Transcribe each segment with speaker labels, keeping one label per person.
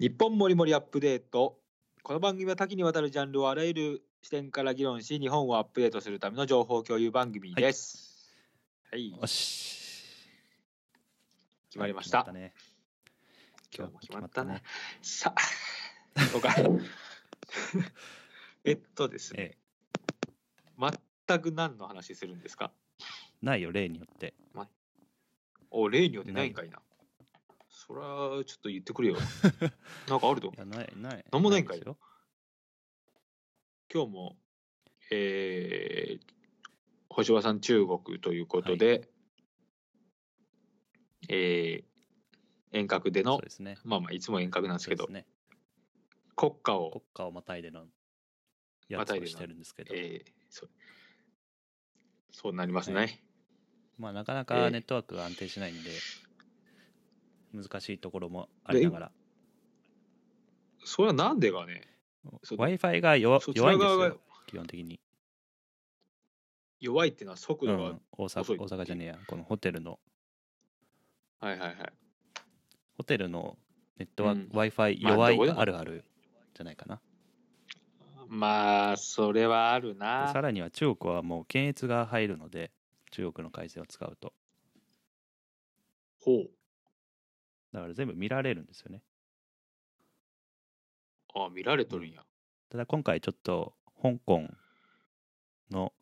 Speaker 1: 日本もりもりアップデート。この番組は多岐にわたるジャンルをあらゆる視点から議論し、日本をアップデートするための情報共有番組です。はい、
Speaker 2: よし。
Speaker 1: 決まりました。
Speaker 2: 決ね。
Speaker 1: 今日も決まったね。。さあ、そうか。えっとですね、
Speaker 2: え
Speaker 1: 全く何の話するんですか？
Speaker 2: ないよ、例によって。
Speaker 1: お、例によってないんかいな。そりゃ、ちょっと言ってくれよ。なんかあると？
Speaker 2: いや、ない、ない。
Speaker 1: なんもないんかい？
Speaker 2: ですよ。
Speaker 1: 今日も、えー、星葉さん中国ということで、えー遠隔での
Speaker 2: そう、ですね。
Speaker 1: まあまあいつも遠隔なんですけど、
Speaker 2: そうですね。
Speaker 1: 国家を
Speaker 2: 国、家をまたいでのや
Speaker 1: またいでの
Speaker 2: してるんですけど、
Speaker 1: えーそうそうなりますね。
Speaker 2: はまあ、なかな
Speaker 1: え
Speaker 2: か
Speaker 1: え
Speaker 2: ネットワークが安定しないんで、難しいところもありながら、
Speaker 1: それはなんでかね、そう
Speaker 2: Wi-Fi が弱弱いんですよ、基本的に。
Speaker 1: 弱いっていうのは速
Speaker 2: う
Speaker 1: 度が、
Speaker 2: ん、大阪大阪じゃねえや、このホテルの、
Speaker 1: はいはいはい。
Speaker 2: ホテルのネットワーク、
Speaker 1: うん
Speaker 2: Wi-Fi
Speaker 1: まあ
Speaker 2: 弱いあるあるじゃないかな。
Speaker 1: まあ、それはある
Speaker 2: で
Speaker 1: な
Speaker 2: さ。らには中国はもう検閲が入るので、中国の回線を使うと。
Speaker 1: ほう。
Speaker 2: だから全部見られるんですよね。
Speaker 1: あ見られとるんや。
Speaker 2: ただ今回ちょっと香港の、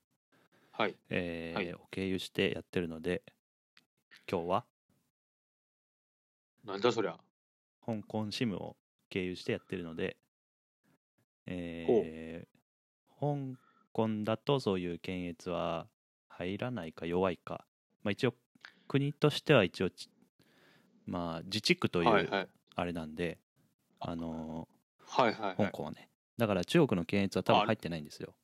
Speaker 1: はい。
Speaker 2: えー
Speaker 1: はい
Speaker 2: を経由してやってるので、今日は
Speaker 1: なんだそりゃ。
Speaker 2: 香港 SIM を経由してやってるので、えー香港だとそういう検閲は入らないか弱いか、まあ、一応国としては一応ちまあ自治区という
Speaker 1: はいはい。
Speaker 2: あれなんで、あの
Speaker 1: はいはいはい。
Speaker 2: ー香港はねだから中国の検閲は多分入ってないんですよ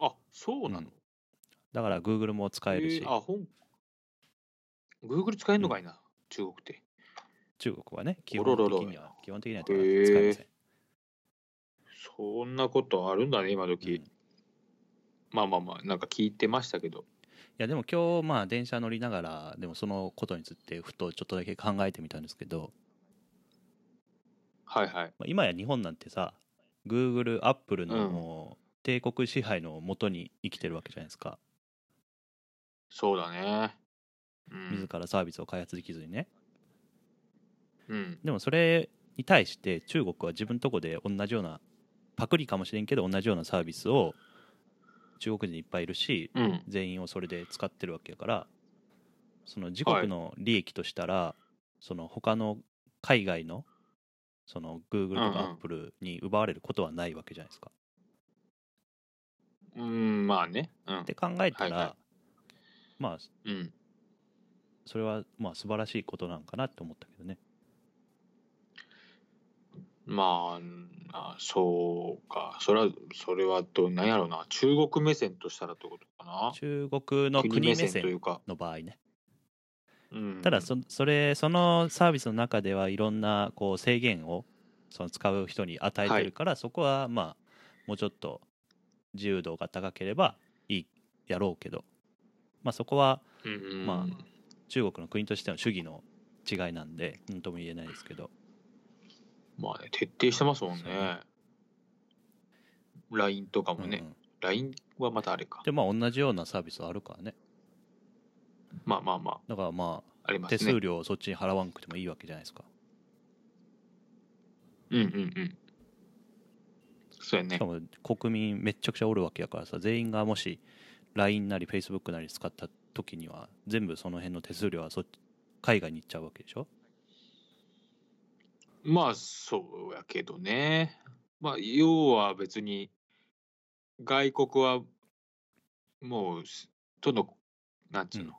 Speaker 1: あ、そうなの、
Speaker 2: うんだから Google も使えるし、
Speaker 1: えーあ、本。Google 使えんのかいな、中国って。
Speaker 2: 中国はね基本的には基本的には使えません、
Speaker 1: そんなことあるんだね、今
Speaker 2: うん
Speaker 1: 時。
Speaker 2: い
Speaker 1: まあまあまあ、なんか聞いてましたけど。
Speaker 2: やでも今日まあ電車乗りながらでもそのことについてふとちょっとだけ考えてみたんですけど、
Speaker 1: はいはい。
Speaker 2: まあ、今や日本なんてさ Google、Apple の
Speaker 1: うん
Speaker 2: もう帝国支配のもとに生きてるわけじゃないですか
Speaker 1: そうだね。うん
Speaker 2: 自。らサービスを開発できずにね
Speaker 1: うん。
Speaker 2: でもそれに対して中国は自分とこで同じようなパクリかもしれんけど同じようなサービスを中国人いっぱいいるし
Speaker 1: うん。
Speaker 2: 全員をそれで使ってるわけやからその自国の利益としたら、その他の海外のその Google と
Speaker 1: うんうん
Speaker 2: か Apple に奪われることはないわけじゃないですか。
Speaker 1: うん、まあね。うん
Speaker 2: っ。て考えたら、
Speaker 1: はいは
Speaker 2: まあ
Speaker 1: うん。
Speaker 2: それはまあ素晴らしいことなんかなって思ったけどね。
Speaker 1: まあ、あそうか。それは、それはどうなんやろうな。中国目線としたらってことかな。
Speaker 2: 中国の国目
Speaker 1: とい
Speaker 2: 線
Speaker 1: うか。
Speaker 2: の場合ね。
Speaker 1: うん、
Speaker 2: ただそそれそのサービスの中ではいろんなこう制限をその使う人に与えてるから、そこはまあもうちょっと自由度が高ければいいやろうけど、まあ、そこはま中国の国としての主義の違いなんで何とも言えないですけど
Speaker 1: まあね、徹底してますもんね
Speaker 2: ね。
Speaker 1: LINE とかもね。
Speaker 2: うんうん
Speaker 1: LINE はまたあれか。
Speaker 2: でまあ同じようなサービスはあるからね
Speaker 1: まあまあま
Speaker 2: だからま
Speaker 1: あ、あますね。
Speaker 2: 手数料をそっちに払わんくてもいいわけじゃないですか
Speaker 1: うんうんうん。そうやね
Speaker 2: しか。も国民めっちゃくちゃおるわけやからさ全員がもし LINE なり Facebook なり使った時には全部その辺の手数料はそっち海外に行っちゃうわけでしょ？
Speaker 1: まあ、そうやけどね。まあ、要は別に、外国は、もう、との、なんつうの、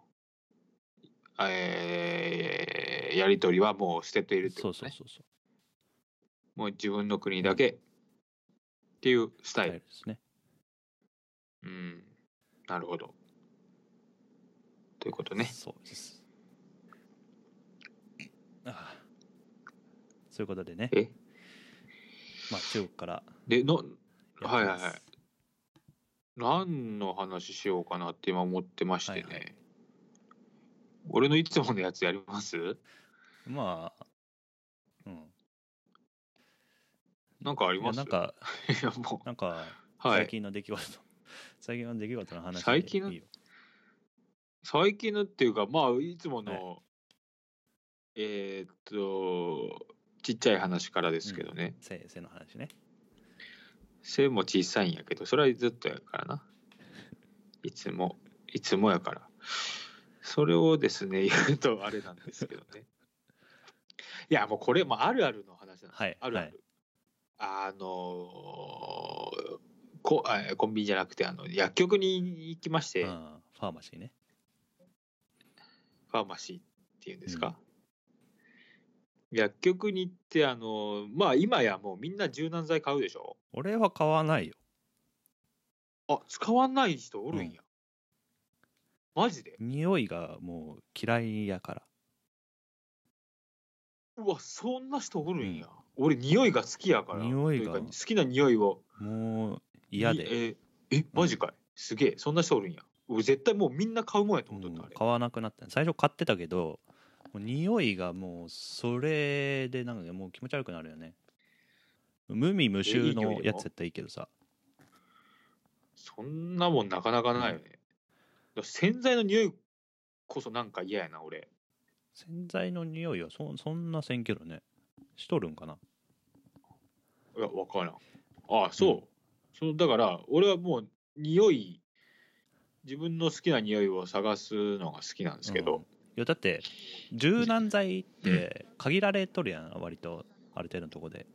Speaker 1: えーやりとりはもう捨てているって
Speaker 2: そ
Speaker 1: ことね。
Speaker 2: うそうそうそう
Speaker 1: もう自分の国だけっていうスタイル。
Speaker 2: イルですね
Speaker 1: うん。なるほど。ということね。
Speaker 2: そうですああそういうことでね。
Speaker 1: え？
Speaker 2: まあ中国から
Speaker 1: で、の、はいはいはい。何の話しようかなって今思ってましてね。
Speaker 2: はいはい。
Speaker 1: 俺のいつものやつやります？
Speaker 2: まあうん。
Speaker 1: なんかあります？
Speaker 2: なんか
Speaker 1: いやも
Speaker 2: なんか
Speaker 1: う、はい。
Speaker 2: 最近の出来事、最近の出来事の話で
Speaker 1: 最近の？最近のっていうか、まあ、いつもの、えーっと、ちっちゃい話からですけどね。
Speaker 2: せ背の話ね
Speaker 1: 背も小さいんやけど、それはずっとやからな。いつも、いつもやから。それをですね、言うとあれなんですけどね。いや、もうこれ、まあ、あるあるの話なんですよ
Speaker 2: はい
Speaker 1: あるある。あのーこあコンビニじゃなくてあの薬局に行きまして、
Speaker 2: うんファーマシーね
Speaker 1: ファーマシーっていうんですか、薬局に行ってあのまあ今やもうみんな柔軟剤買うでしょ？
Speaker 2: 俺は買わないよ。
Speaker 1: あ使わない人おるんや、マジで？
Speaker 2: 匂いがもう嫌いやから。
Speaker 1: うわそんな人おるんや、俺匂いが好きやから。
Speaker 2: 匂いが。
Speaker 1: というか好きな匂いを。
Speaker 2: もう嫌で、
Speaker 1: にええマジかい、すげえそんな人おるんや。俺絶対もうみんな買うもんやと
Speaker 2: うん
Speaker 1: 思っとった、あれ。
Speaker 2: 買わなくなった。最初買ってたけどもう匂いがもうそれでなんかもう気持ち悪くなるよね。無味無臭のやつやったらいいけどさ。
Speaker 1: そんなもんなかなかないよね、だから洗剤の匂いこそなんか嫌やな俺。
Speaker 2: 洗剤の匂いはそそんなせんけどね。しとるんかな。い
Speaker 1: や分からん。ああそう、そのだから俺はもう匂い自分の好きな匂いを探すのが好きなんですけど、
Speaker 2: やだって柔軟剤って限られとるやん割とある程度のとこで。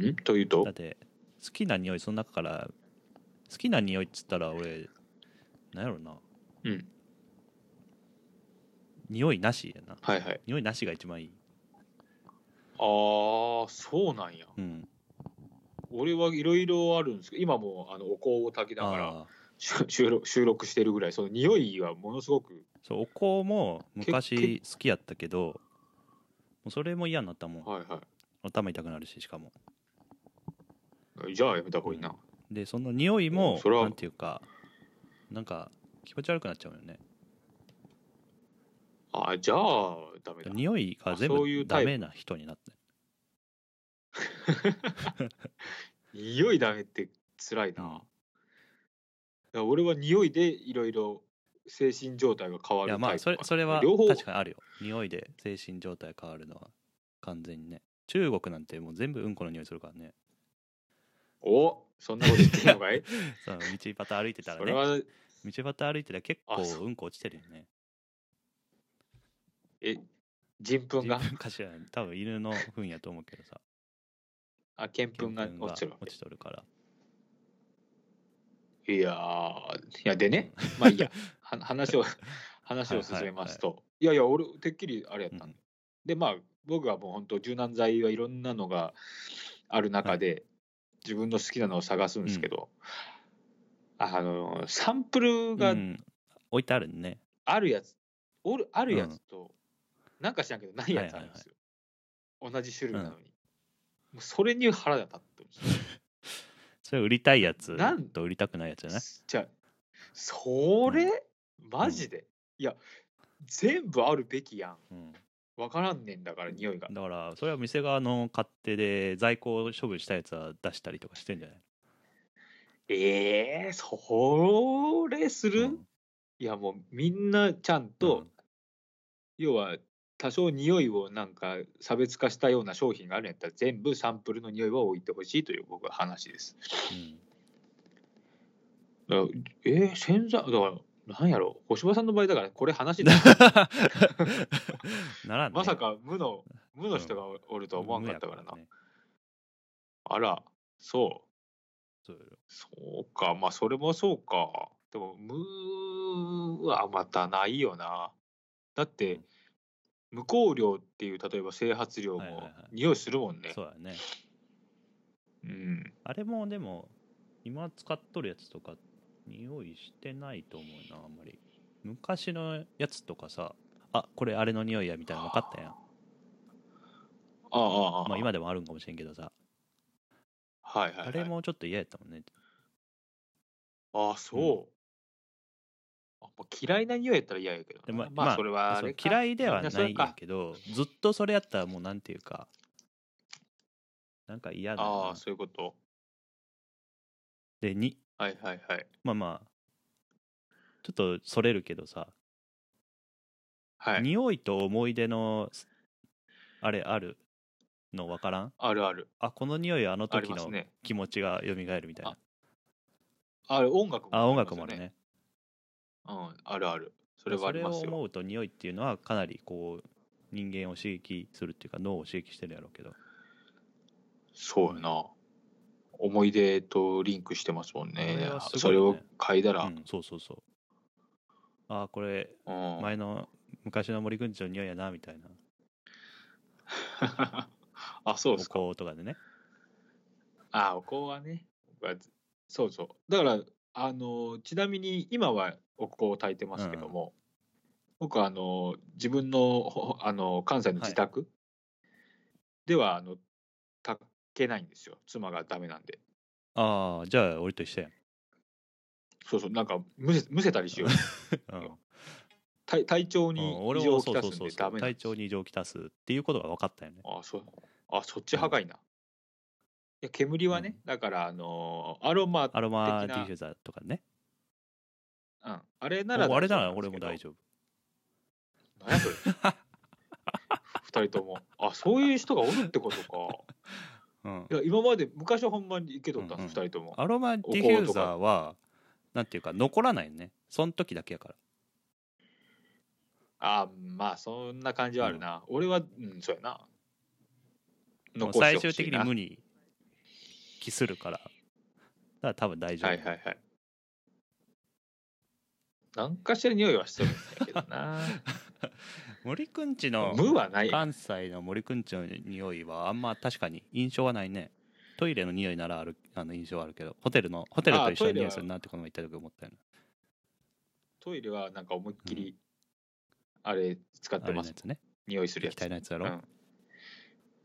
Speaker 1: ん？というと？
Speaker 2: だって好きな匂いその中から好きな匂いっつったら俺なんやろな。
Speaker 1: うん。
Speaker 2: 匂いなしやな。
Speaker 1: はいはい。
Speaker 2: 匂いなしが一番いい。
Speaker 1: ああそうなんや。
Speaker 2: うん。
Speaker 1: 俺はいろいろあるんですけど今もあのお香を炊きながら収 収録収録してるぐらいその匂いはものすごく。
Speaker 2: そうお香も
Speaker 1: け
Speaker 2: 昔好きやったけどもうそれも嫌になったもん。
Speaker 1: はいは
Speaker 2: 頭痛くなるししかも。
Speaker 1: いじゃあやめた方がいいな、
Speaker 2: でその匂いも
Speaker 1: うん
Speaker 2: なんていうかなんか気持ち悪くなっちゃうよね。
Speaker 1: ああじゃあダメだ。
Speaker 2: 匂いが全部ダメな人になって。
Speaker 1: 匂いダメって辛いな、ら俺は匂いでいろいろ精神状態が変わ
Speaker 2: いや
Speaker 1: るタイプ
Speaker 2: まあそれそれは
Speaker 1: 両方
Speaker 2: 確かにあるよ。匂いで精神状態変わるのは完全にね。中国なんてもう全部うんこの匂いするからね。
Speaker 1: おそんなこと言っていいのかい？
Speaker 2: その道端歩いてたらね。
Speaker 1: それは
Speaker 2: 道端歩いてたら結構
Speaker 1: う
Speaker 2: うんこ落ちてるよね。
Speaker 1: え人糞が？
Speaker 2: 自分かしらん多分犬の糞やと思うけどさ。
Speaker 1: あ見糞が
Speaker 2: 糞
Speaker 1: 落ちてる
Speaker 2: 落ちとるから
Speaker 1: いやーいやでねまあいいや。は話を話を進めますと、いやいや俺てっきりあれやったんで、
Speaker 2: うん。
Speaker 1: でまあ僕はもう本当柔軟剤はいろんなのがある中で、自分の好きなのを探すんですけど、あのサンプルが
Speaker 2: うん。置いてあるね。
Speaker 1: あるやつ、おるあるやつと、なんか知らんけどないやつあるんですよ、同じ種類なのに、もうそれに腹が立ってるんですよ
Speaker 2: それ売りたいやつ
Speaker 1: なん
Speaker 2: と売りたくないやつじゃない？
Speaker 1: じゃあそれ、マジで、いや全部あるべきやん。
Speaker 2: うん。
Speaker 1: 分からんねんだから匂いが。
Speaker 2: だからそれは店側の勝手で在庫を処分したやつは出したりとかしてんじゃない？
Speaker 1: えー、それする、
Speaker 2: うん。
Speaker 1: いやもうみんなちゃんと、
Speaker 2: うん。
Speaker 1: 要は多少匂いをなんか差別化したような商品があるんやったら全部サンプルの匂いは置いてほしいという僕は話です。だからえー、洗剤だからなんやろ星葉さんの場合だからこれ話にな
Speaker 2: らんね。
Speaker 1: まさか無の無の人がおるとは思わんかったからな。
Speaker 2: 無やね。
Speaker 1: あらそう。
Speaker 2: そうよ。
Speaker 1: そうか。まあそれもそうか。でも無はまたないよな。だって
Speaker 2: うん
Speaker 1: 無香料っていう例えば整髪料
Speaker 2: いはいはい。
Speaker 1: 匂いするもんね、
Speaker 2: そうやね。
Speaker 1: うん。
Speaker 2: あれもでも今使っとるやつとか匂いしてないと思うなあんまり。昔のやつとかさあこれあれの匂いやみたいなの分かったやん。
Speaker 1: ああああ。
Speaker 2: まあ今でもあるんかもしれんけどさ。
Speaker 1: はいはい、はい、
Speaker 2: あれもちょっと嫌やったもんね。
Speaker 1: ああそう嫌いな匂いやったら嫌やけどな。
Speaker 2: でま
Speaker 1: まあそれは
Speaker 2: 嫌いではないけどずっとそれやったらもうなんていうかなんか嫌だな。
Speaker 1: ああそういうこと？
Speaker 2: でに
Speaker 1: はいはいはい。
Speaker 2: まあまあちょっとそれるけどさ、
Speaker 1: はい。
Speaker 2: 匂いと思い出のあれあるの分からん？
Speaker 1: あるある。
Speaker 2: あこの匂いはあの時の気持ちが蘇るみたいな。
Speaker 1: ある音楽も
Speaker 2: あ音
Speaker 1: りますよ
Speaker 2: 楽もあるね
Speaker 1: うんあるある。それはありますよ。
Speaker 2: それを思うと匂いっていうのはかなりこう人間を刺激するっていうか脳を刺激してるやろうけど。
Speaker 1: そうやな。思い出とリンクしてますもん
Speaker 2: それ
Speaker 1: ね。それを嗅いだら、
Speaker 2: うんそうそうそう。あこれ
Speaker 1: うん。
Speaker 2: 前の昔の森くんちの匂いやなみたいな。お
Speaker 1: あそうですか。
Speaker 2: 香とかでね。
Speaker 1: あお香はね。そうそう。だからあのちなみに今はお香を焚いてますけども、僕はあの自分のほ あの関西の自宅では、あの炊けないんですよ。妻がダメなんで。
Speaker 2: ああじゃあ俺と一緒やん、
Speaker 1: そうそうなんかむせむせたりしよう。
Speaker 2: うん。
Speaker 1: 体体調
Speaker 2: うん
Speaker 1: に
Speaker 2: 俺
Speaker 1: 異常をきたすんでダメなんです。
Speaker 2: 調に異常をきたすっていうことが分かったよね。
Speaker 1: あそう。あそっち派がいいな、いや煙はね、だからあのアロマ
Speaker 2: アロマディフューザーとかね
Speaker 1: うん、あれなら
Speaker 2: おあれなら俺も大丈夫。
Speaker 1: 何やそれ？二人とも。あそういう人がおるってことか。
Speaker 2: うん。
Speaker 1: いや今まで昔はほんまにいけとったんです、
Speaker 2: うん
Speaker 1: 二人とも。
Speaker 2: アロマディフューザーはなんていうか残らないね。その時だけやから。
Speaker 1: あまあそんな感じはあるな、俺はうんそうやな。
Speaker 2: もう
Speaker 1: 残して
Speaker 2: 最終的に無に帰するから。だから多分大丈夫、
Speaker 1: はいはいはい何かしら匂いはしてるんだけどな。
Speaker 2: 森くんちの
Speaker 1: 無はない。
Speaker 2: 関西の森くんちの匂いはあんま確かに印象はないね。トイレの匂いならあるあの印象はあるけどホテルのホテルと一緒の匂いするなってこの前言った時思ったよね。
Speaker 1: トイレはなんか思いっきりあれ使っ
Speaker 2: あ
Speaker 1: てます
Speaker 2: れのやつね。
Speaker 1: 匂いするやつ。
Speaker 2: 液体のやつやろ、
Speaker 1: うん、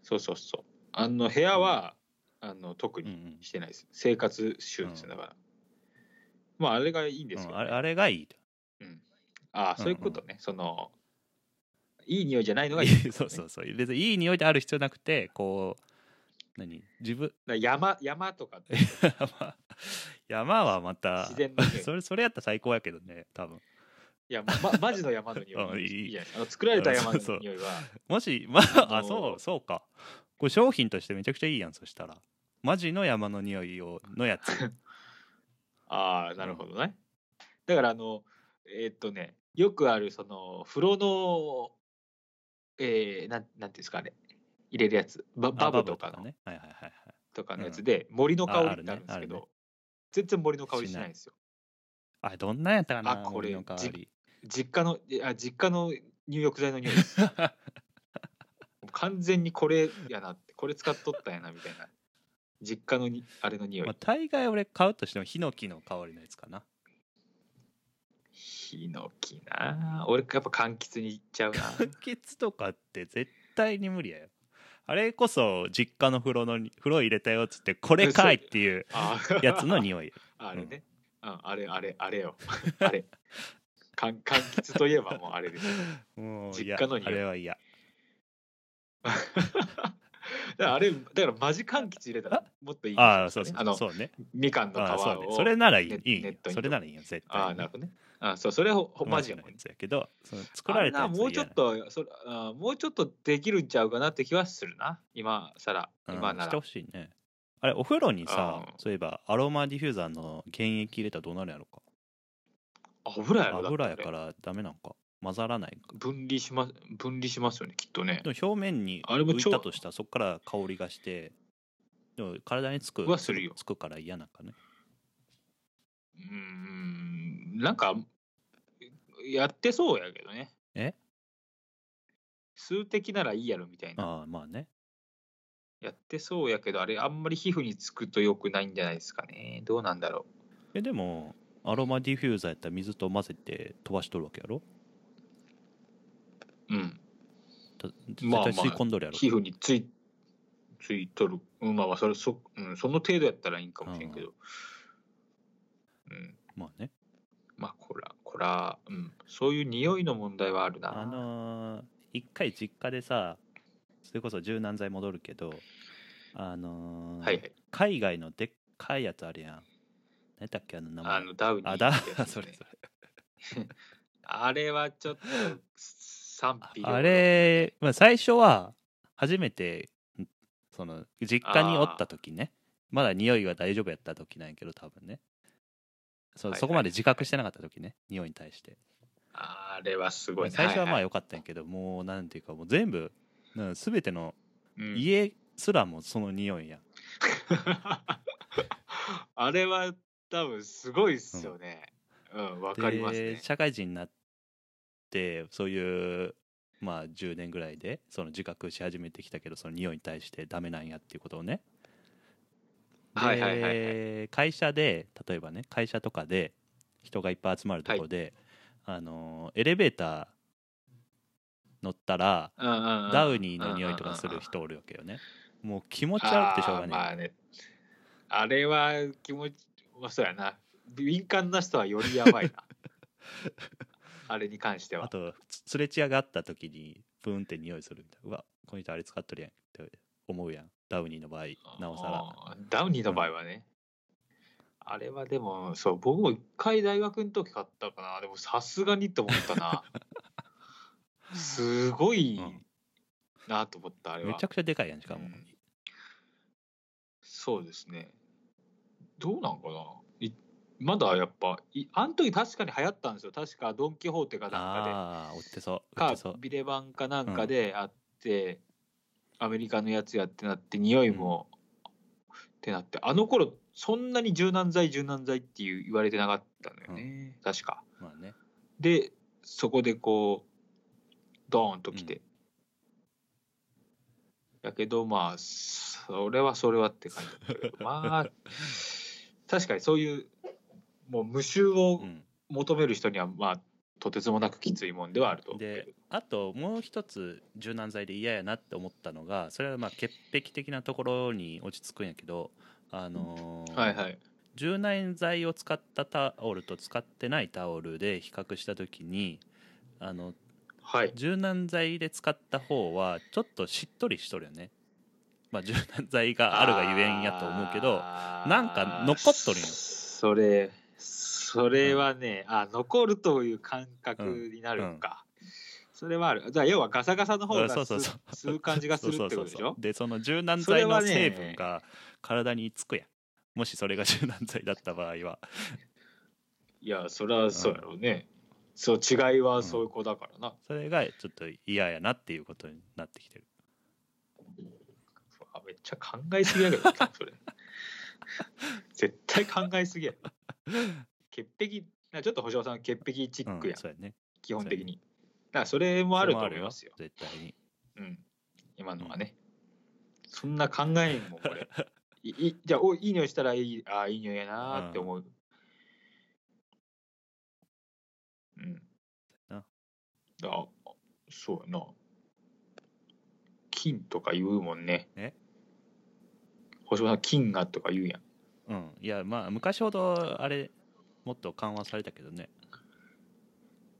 Speaker 1: そうそうそう。あの部屋は、あの特に
Speaker 2: うんうん。
Speaker 1: してないです。生活習ですよだから、まああれがいいんですよ、
Speaker 2: うんあれあれがいい
Speaker 1: うん、ああそういうことね、そのいい匂いじゃないのが
Speaker 2: い
Speaker 1: い。い、ね、
Speaker 2: そうそうそう。別にいい匂いである必要なくてこう何？自分？
Speaker 1: 山山とか。
Speaker 2: 山山はまた
Speaker 1: 自然
Speaker 2: それそれやったら最高やけどね多分。
Speaker 1: いや、ま、マジの山の匂い。
Speaker 2: うんいい。
Speaker 1: いあの作られた山の匂いは。
Speaker 2: もし まああ
Speaker 1: あのー
Speaker 2: そうそうか。これ商品としてめちゃくちゃいいやんそしたら。マジの山の匂いをのやつ。
Speaker 1: ああなるほどね。だからあのえーっとねよくあるその風呂のえー、なんなんていうんですかね入れるやつ。ババブとかの
Speaker 2: ね。はいはいはいはい。
Speaker 1: とかのやつで森の香りってあるんですけど、
Speaker 2: あるね。
Speaker 1: 全然森の香りしないんですよ。
Speaker 2: あれどんなんやったかな
Speaker 1: あこれ
Speaker 2: 森の香り。
Speaker 1: 実家のいや実家の入浴剤の匂いです。完全にこれやなってこれ使っとったんやなみたいな。実家のにあれの匂い、
Speaker 2: まあ、大概俺買うとしてもヒノキの香りのやつかな
Speaker 1: ヒノキな。俺やっぱ柑橘にいっちゃうな。
Speaker 2: 柑橘とかって絶対に無理やよ。あれこそ実家の風呂のに風呂入れたよっつってこれかいっていう
Speaker 1: あ
Speaker 2: やつの匂い。
Speaker 1: あれね、うん、あれあれあれよ。あれ。かん柑橘といえばもうあれです。
Speaker 2: もう
Speaker 1: 実家の匂い。
Speaker 2: あれは嫌。
Speaker 1: だからあれだからマジ柑橘入れたらもっといいですよ
Speaker 2: ああそうそう。そうね。
Speaker 1: みかんの皮を
Speaker 2: それならいい
Speaker 1: ネ
Speaker 2: いいよ。
Speaker 1: ネットに
Speaker 2: それならいいよ絶対
Speaker 1: ああなるほどねあそうそれほほマ
Speaker 2: マ
Speaker 1: ジやもん
Speaker 2: けどその作られたやつ
Speaker 1: もうちょっとそれあもうちょっとできるんちゃうかなって気はするな。今さら今なら。
Speaker 2: してほしいね。あれお風呂にさ
Speaker 1: うん。
Speaker 2: そういえばアロマディフューザーの原液入れたらどうなるんやろか。
Speaker 1: 油やろ
Speaker 2: 油やからダメなんか。混ざらない。
Speaker 1: 分離します分離しますよねきっとね。
Speaker 2: でも表面に浮いたとしたらそこから香りがしてでも体につく
Speaker 1: はするよ。
Speaker 2: つくから嫌なんかね。
Speaker 1: うーんなんかやってそうやけどね。
Speaker 2: え？
Speaker 1: 数滴ならいいやろみたいな。
Speaker 2: ああまあね。
Speaker 1: やってそうやけどあれあんまり皮膚につくと良くないんじゃないですかね。どうなんだろ
Speaker 2: えでもアロマディフューザーやったら水と混ぜて飛ばしとるわけやろ？
Speaker 1: ううん。
Speaker 2: た絶
Speaker 1: まあまあ
Speaker 2: 対吸い込んどるやろ、
Speaker 1: 皮膚についついとる。うんまあまあそれそ,、うん、その程度やったらいいんかもしれんけど。うん。
Speaker 2: まあね
Speaker 1: まあこらこれは、うん、そういう匂いの問題はあるな。
Speaker 2: あのー一回実家でさそれこそ柔軟剤戻るけどあのー
Speaker 1: はいはい。
Speaker 2: 海外のでっかいやつあるやん。何だっけあの名前。
Speaker 1: あの、ダウニー
Speaker 2: あだ
Speaker 1: ってやつです
Speaker 2: そ
Speaker 1: ね
Speaker 2: れそれ。
Speaker 1: あれはちょっと賛否
Speaker 2: あれ、まあ、最初は初めてんその実家におった時ね。まだ匂いが大丈夫やった時なんやけど多分ねそうそこまで自覚してなかった時ね匂いに対して
Speaker 1: あれはすごいね。
Speaker 2: 最初はまあ良かったんやけど、もうなんていうかもう全部なんか全ての
Speaker 1: うん
Speaker 2: 家すらもその匂いやん、
Speaker 1: あれは多分すごいっすよね。うん、わ、かりますね。
Speaker 2: で社会人になってそういうまあ10年ぐらいでその自覚し始めてきたけどその匂いに対してダメなんやっていうことをねで、
Speaker 1: はいはいはいはい
Speaker 2: 会社で例えばね会社とかで人がいっぱい集まるところで、あのエレベーター乗ったらダウニーの匂いとかする人おるわけよねもう気持ち悪くてしょうがない、
Speaker 1: まあね。あれは気持ち、まあ、そうやな。敏感な人はよりやばいな。あれに関しては。
Speaker 2: あとすれ違があった時にブーンって匂いするみたいなうわこの人あれ使っとるやんって思うやんダウニーの場合なおさら
Speaker 1: ダウニーの場合はね。あれはでも、そう、僕も一回大学の時買ったかな。でもさすがにって思ったな。すごい
Speaker 2: うん
Speaker 1: なと思った、あれは。
Speaker 2: めちゃくちゃでかいやんしかも、
Speaker 1: うんそうですね。どうなんかないまだやっぱ、いあの時確かに流行ったんですよ。確かドン・キホーテかなんか
Speaker 2: ああ売ってそう。
Speaker 1: かビレバンかなんかであって、アメリカのやつやってなって、匂いも、ってなって、あの頃そんなに柔軟剤、柔軟剤っていう言われてなかったのよね。確か。
Speaker 2: まあね
Speaker 1: で、そこでこう、ドーンと来て。やけど、まあ、それはそれはって感じまあ、確かにそういう、もう無臭を
Speaker 2: うん
Speaker 1: 求める人には、まあ、とてつもなくきついもんではあると
Speaker 2: であともう一つ柔軟剤で嫌やなって思ったのがそれはまあ潔癖的なところに落ち着くんやけどあのー
Speaker 1: はいはい。
Speaker 2: 柔軟剤を使ったタオルと使ってないタオルで比較した時にあの
Speaker 1: はい。
Speaker 2: 柔軟剤で使った方はちょっとしっとりしとるよねまあ柔軟剤があるがゆえんやと思うけどなんか残っとるんよ
Speaker 1: それ、それはね、あ、残るという感覚になるのか。それはある。じゃあ、要はガサガサの方
Speaker 2: うん
Speaker 1: が吸
Speaker 2: そう
Speaker 1: 感じがするってことでしょ？
Speaker 2: でその柔軟剤の成分が体につくやんもしそれが柔軟剤だった場合はい
Speaker 1: や、それはそうやろうね。そう、違いはそういう子だからな。
Speaker 2: それがちょっと嫌やなっていうことになってきてる
Speaker 1: あめっちゃ考えすぎやけどな、それ。絶対考えすぎや。潔癖、なちょっと星尾さん、潔癖チックや、
Speaker 2: うん、そうやね
Speaker 1: 基本的に。だからそれもあると思いますよ。
Speaker 2: 絶対に
Speaker 1: うん。今のはね。そんな考えんもん、これ。いいじゃあ、おいい匂いしたらいい、ああ、いい匂いやなーって思う。うん。
Speaker 2: な
Speaker 1: あ、そうやな。金とか言うもんね。
Speaker 2: え？
Speaker 1: 星野さん、金がとか言うやん。
Speaker 2: うんいやまあ昔ほどあれもっと緩和されたけどね。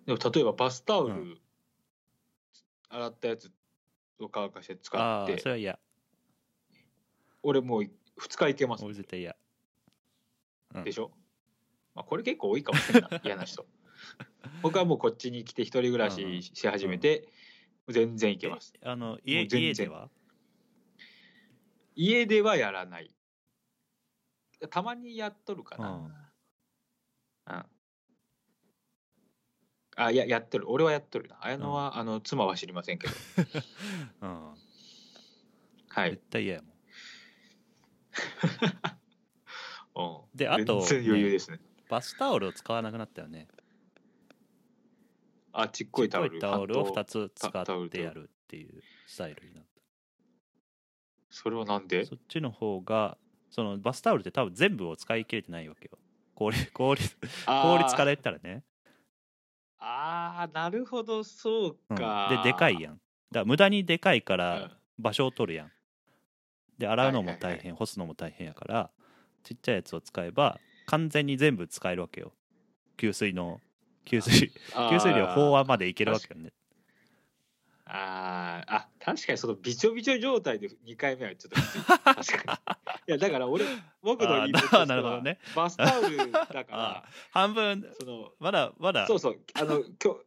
Speaker 1: でも、例えばバスタオル、
Speaker 2: うん。
Speaker 1: 洗ったやつを乾かして使
Speaker 2: あ
Speaker 1: って、
Speaker 2: あそれは嫌。
Speaker 1: 俺もう2日いけます。
Speaker 2: 俺絶対嫌。うん。
Speaker 1: でしょ、まあ、これ結構多いかもしれない。嫌な人。僕はもうこっちに来て一人暮ら
Speaker 2: うんうん。
Speaker 1: しし始めて、全然いけます。
Speaker 2: えあの
Speaker 1: も
Speaker 2: 家
Speaker 1: う全然。
Speaker 2: 家では？
Speaker 1: 家ではやらない。たまにやっとるかな、うん。あいややってる。俺はやっとるな。綾乃は、あの妻は知りませんけど。
Speaker 2: うん。
Speaker 1: はい。
Speaker 2: 絶、対嫌やもん。
Speaker 1: うん、
Speaker 2: であと
Speaker 1: 全然余裕ですね。
Speaker 2: バスタオルを使わなくなったよね。
Speaker 1: あちっこいタオル。
Speaker 2: ちっこいタオルを2
Speaker 1: あと
Speaker 2: つ使ってやるっていうスタイルになっ
Speaker 1: それはなんで？
Speaker 2: たそっちの方がそのバスタオルって多分全部を使い切れてないわけよ効率効率効率から言ったらね、
Speaker 1: あーあーなるほどそう
Speaker 2: うん。
Speaker 1: か、
Speaker 2: ででかいやん。だから無駄にでかいか
Speaker 1: うん。
Speaker 2: ら場所を取るやん。で洗うのも大変、
Speaker 1: はいはい。はい
Speaker 2: 干すのも大変やからちっちゃいやつを使えば完全に全部使えるわけよ。給水の吸水
Speaker 1: あー。
Speaker 2: 吸水量飽和までいけるわけよね
Speaker 1: あーあ確かにそのびちょびちょ状態で2回目はちょっと確かに。いやだから俺僕の言い分として
Speaker 2: あーなるほど
Speaker 1: は、
Speaker 2: ね。
Speaker 1: バスタオルだか
Speaker 2: あ
Speaker 1: ら
Speaker 2: 半分
Speaker 1: その
Speaker 2: まだまだ。
Speaker 1: そうそうあのきょ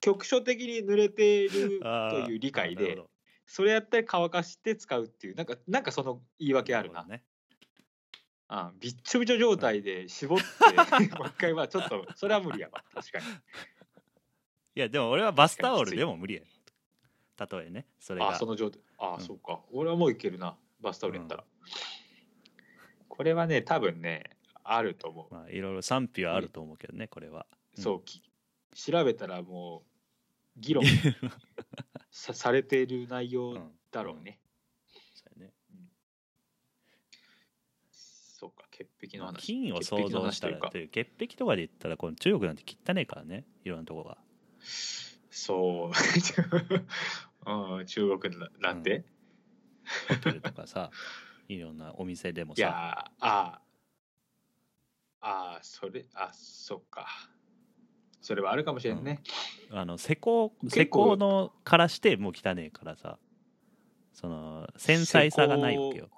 Speaker 1: 局所的に濡れているという理解でそれやったら乾かして使うっていうなんかなんかその言い訳あるな。
Speaker 2: るほどね。
Speaker 1: あびっちょびちょ状態で絞って もう一回はちょっとそれは無理やわ。確かに。
Speaker 2: いやでも俺はバスタオルでも無理や例えねそれが。
Speaker 1: あその状態。あ、
Speaker 2: うん。
Speaker 1: そうか。俺はもういけるな。バスタオルやったら、これはね多分ねあると思う、
Speaker 2: まあいろいろ賛否はあると思うけどねこれは。うん。
Speaker 1: そうき調べたらもう議論 さされている内容
Speaker 2: うん
Speaker 1: だろうね、
Speaker 2: そうやね。
Speaker 1: そうか潔癖の
Speaker 2: まあ
Speaker 1: 話。
Speaker 2: 金を想像したらという潔癖とか。で言ったらこの中国なんて汚ねえからねいろんなとこが。
Speaker 1: そう うん中国ななんて、
Speaker 2: ホテルとかさ いろんなお店でも
Speaker 1: いやあーあーそれあそっか。それはあるかもしれんね、
Speaker 2: あの施工
Speaker 1: 結構
Speaker 2: 施工のからしてもう汚ねえからさ。その繊細さがないわけよ。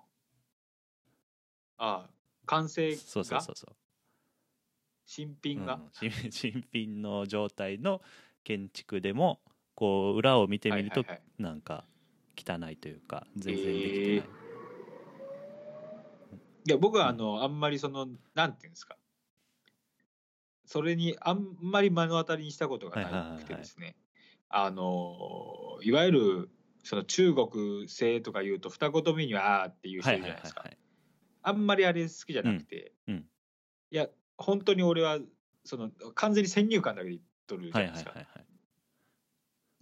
Speaker 1: ああ完成が？
Speaker 2: そうそうそうそう。
Speaker 1: 新品が、
Speaker 2: うん。新 新品の状態の建築でもこう裏を見てみると
Speaker 1: はいはいはい。
Speaker 2: なんか汚いというか全然できてない、
Speaker 1: えー。いや僕はあの、あんまりそのなんていうんですか。それにあんまり目の当たりにしたことがなくてですね、あのいわゆるその中国製とか言うと二言目にはあーっていう人
Speaker 2: はいい
Speaker 1: るじゃないですか、
Speaker 2: はいはいはい
Speaker 1: あんまりあれ好きじゃなくて、
Speaker 2: うんうん。
Speaker 1: いや本当に俺はその完全に先入観だけで言っとるじゃ
Speaker 2: はい
Speaker 1: ないですか、
Speaker 2: はいはいはい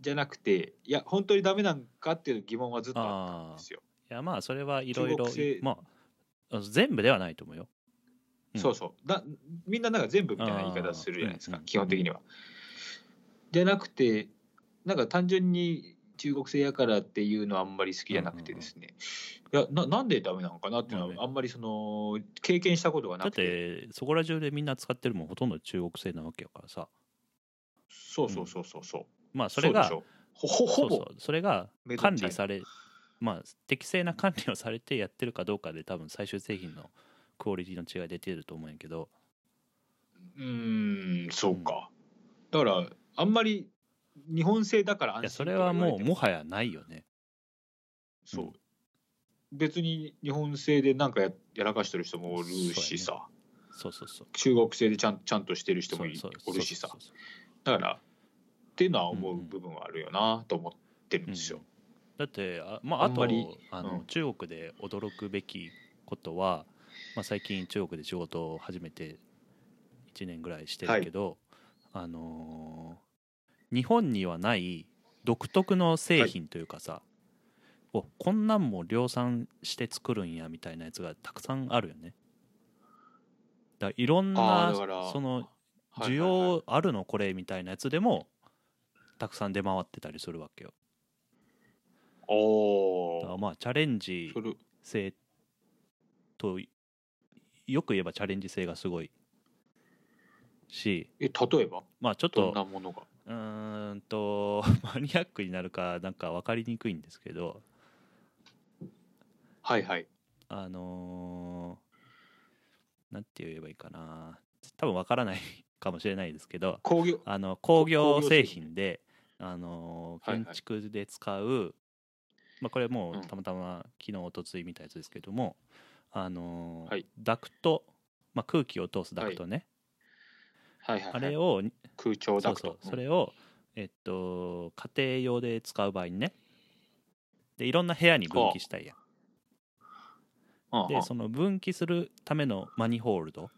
Speaker 1: じゃなくていや本当にダメなんかっていう疑問はずっとあったんですよ、
Speaker 2: いやまあそれはいろいろまあ全部ではないと思うよ。うん。
Speaker 1: そうそう。だみんななんか全部みたいな言い方するじゃないですか基本的には。じゃなくてなんか単純に中国製やからっていうのはあんまり好きじゃなくてですね、いやななんでダメなのかなっていうのはあんまりその経験したことが
Speaker 2: だっ
Speaker 1: なくて。
Speaker 2: てそこら中でみんな使ってるもんほとんど中国製なわけやからさ。
Speaker 1: そうそうそうそうそう
Speaker 2: まあそれが
Speaker 1: ほぼ。
Speaker 2: そうそう。それが管理されまあ適正な管理をされてやってるかどうかで多分最終製品のクオリティの違い出てると思うんやけど。
Speaker 1: うーんそうか、だからあんまり日本製だから安心
Speaker 2: いやそれはもうも
Speaker 1: も
Speaker 2: はやないよね。
Speaker 1: そう、
Speaker 2: うん。
Speaker 1: 別に日本製でなんかややらかしてる人もおるしさ、
Speaker 2: そうそうそう
Speaker 1: 中国製でちゃんちゃんとしてる人もいるしさ
Speaker 2: そうそう
Speaker 1: だからっていうのは思う
Speaker 2: うんうん。
Speaker 1: 部分はあるよなと思ってるんですよ。
Speaker 2: だってあ,、まあ、あと
Speaker 1: あ
Speaker 2: の、
Speaker 1: うん。
Speaker 2: 中国で驚くべきことは、まあ、最近中国で仕事を始めて1年ぐらいしてるけど、あのー日本にはない独特の製品というかさ、おこんなんも量産して作るんやみたいなやつがたくさんあるよね。だからいろんなその
Speaker 1: はい
Speaker 2: 需
Speaker 1: はいはい。
Speaker 2: 要あるのこれみたいなやつでもたくさん出回ってたりするわけよ。
Speaker 1: おお。
Speaker 2: だからまあチャレンジ性とよく言えばチャレンジ性がすごいし。
Speaker 1: え例えば？
Speaker 2: まあちょっ
Speaker 1: どん
Speaker 2: と
Speaker 1: なものが？
Speaker 2: うーんと マニアックになるかなんか分かりにくいんですけど。
Speaker 1: はいはい。
Speaker 2: あのーなんて言えばいいかな。多分分からないかもしれないですけど。
Speaker 1: 工業
Speaker 2: あの工業
Speaker 1: 製品
Speaker 2: で、あの建築で使う、まあ、これも
Speaker 1: う
Speaker 2: たまたま昨日おとつい見たやつですけども、あのー
Speaker 1: はい。
Speaker 2: ダクト、まあ、空気を通すダクトね、
Speaker 1: はいはい、はい。
Speaker 2: あれを
Speaker 1: 空調
Speaker 2: そうそう。
Speaker 1: ダクト。
Speaker 2: それを、えっと、家庭用で使う場合にね。でいろんな部屋に分岐したいやん。でその分岐するためのマニホールド。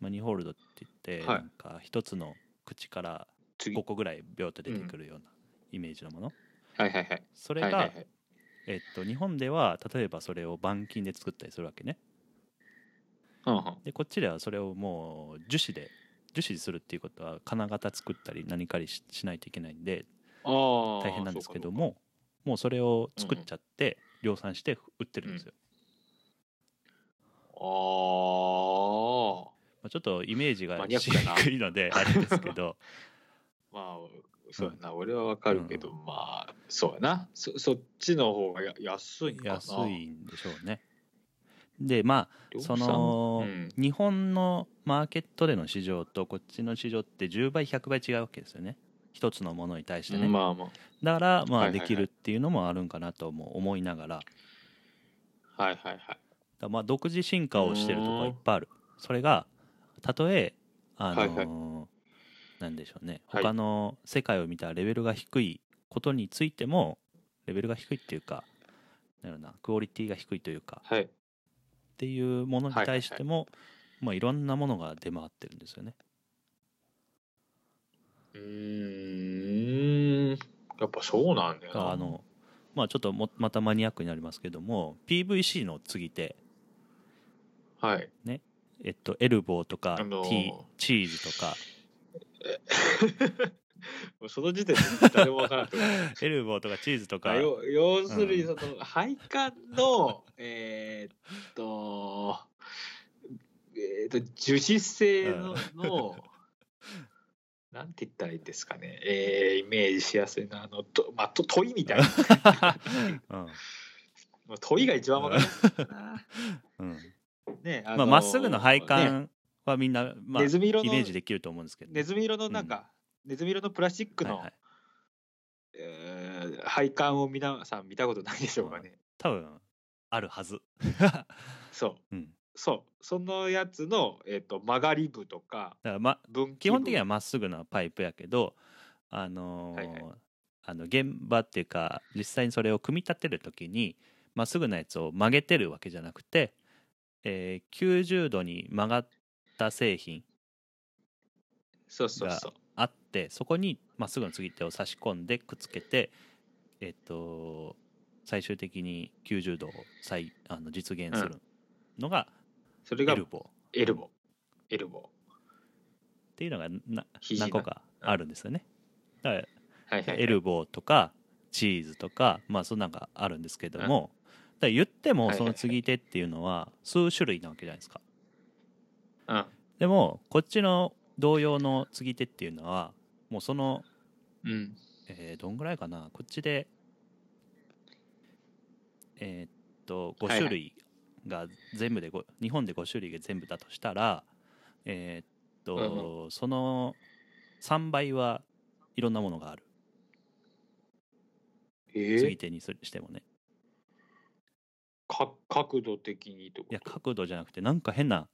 Speaker 2: マニホールドって言って、
Speaker 1: はい。
Speaker 2: なんか一つの口から
Speaker 1: 次
Speaker 2: 5個ぐらいビョーと出てくるようなイメージのもの、
Speaker 1: はいはいはい。
Speaker 2: それが、
Speaker 1: はいはいはい。
Speaker 2: えっと、日本では例えばそれを板金で作ったりするわけね
Speaker 1: うんうん
Speaker 2: でこっちではそれをもう樹脂で樹脂にするっていうことは金型作ったり何かりししないといけないんで。大変なんですけどももうそれを作っちゃって量産して売ってるんですよ、
Speaker 1: そうか。あ
Speaker 2: まあ、ちょっとイメージがしにくいのであれですけど
Speaker 1: まあそうやな、俺はわかるけど、まあそうやな。そそっちの方がや安いんかな。
Speaker 2: 安いんでしょうね。でまあその、
Speaker 1: うん。
Speaker 2: 日本のマーケットでの市場とこっちの市場って10倍100倍違うわけですよね。一つのものに対してね、
Speaker 1: まあま
Speaker 2: だからまあできるっていうのもあるんかなとも思いながら。
Speaker 1: はいはいはい。
Speaker 2: らまあ独自進化をしてるところいっぱいある。それがたとえあのー
Speaker 1: はいは
Speaker 2: なんでしょうね。
Speaker 1: はい。
Speaker 2: 他の世界を見たレベルが低いことについてもレベルが低いっていうかなんだろうなクオリティが低いというか
Speaker 1: はい。
Speaker 2: っていうものに対しても、いまあ、いろんなものが出回ってるんですよね。
Speaker 1: うーん。やっぱそうなんだよな。
Speaker 2: あのまあちょっともまたマニアックになりますけども PVC の継ぎ手、
Speaker 1: はい。
Speaker 2: えっと、エルボーとか、
Speaker 1: あのー
Speaker 2: T チーズとか
Speaker 1: その時点で誰もわからなくて
Speaker 2: エルボーとかチーズとか。
Speaker 1: あ要要するに
Speaker 2: うん。
Speaker 1: その配管の、えーっとえーっと樹脂製の,、のなんて言ったらいいんですかね、えーイメージしやすいなあのと、まあ、と問いみたいな。
Speaker 2: うん。
Speaker 1: 問いが一番わかりやすいな。
Speaker 2: うん。
Speaker 1: ねあ
Speaker 2: まあ、まっすぐの配
Speaker 1: ね。
Speaker 2: 管はみんな、まあ、イ
Speaker 1: ネズミ色の
Speaker 2: メージできると思うんですけど、
Speaker 1: ネズミ色のなんか、ネズミ色のプラスチックの、
Speaker 2: はいはい。
Speaker 1: えー配管を皆さん見たことないでしょうかね、
Speaker 2: 多分あるはず、
Speaker 1: そう。
Speaker 2: うん、
Speaker 1: そう。そのやつの、えー、と曲がり部とか
Speaker 2: だから、ま、基本的にはまっすぐなパイプやけどあのー
Speaker 1: はいはい。
Speaker 2: あの現場っていうか実際にそれを組み立てる時にまっすぐなやつを曲げてるわけじゃなくて、えー90度に曲がった製品
Speaker 1: そうそうそう。
Speaker 2: あってそこにまっすぐの継ぎ手を差し込んでくっつけてえっと最終的に90度を再あの実現するのが
Speaker 1: それが
Speaker 2: エルボー。っ
Speaker 1: エルボエルボ
Speaker 2: ていうのがな何個かあるんですよね。だから
Speaker 1: はいはい、
Speaker 2: エルボーとかチーズとかまあそんなんがあるんですけども、だから言っても
Speaker 1: はいはいはい。
Speaker 2: その継ぎ手っていうのは数種類なわけじゃないですか。
Speaker 1: うん。
Speaker 2: でもこっちの同様の継ぎ手っていうのはもうその、
Speaker 1: うん。
Speaker 2: えーどんぐらいかな？こっちでえーっと5
Speaker 1: はいはい
Speaker 2: 種類が全部でご日本で5種類が全部だとしたらえーっと、その3倍はいろんなものがある。
Speaker 1: えー、
Speaker 2: 継ぎ手にすしてもね。
Speaker 1: か角度的にってこと？
Speaker 2: いや角度じゃなくてなんか変な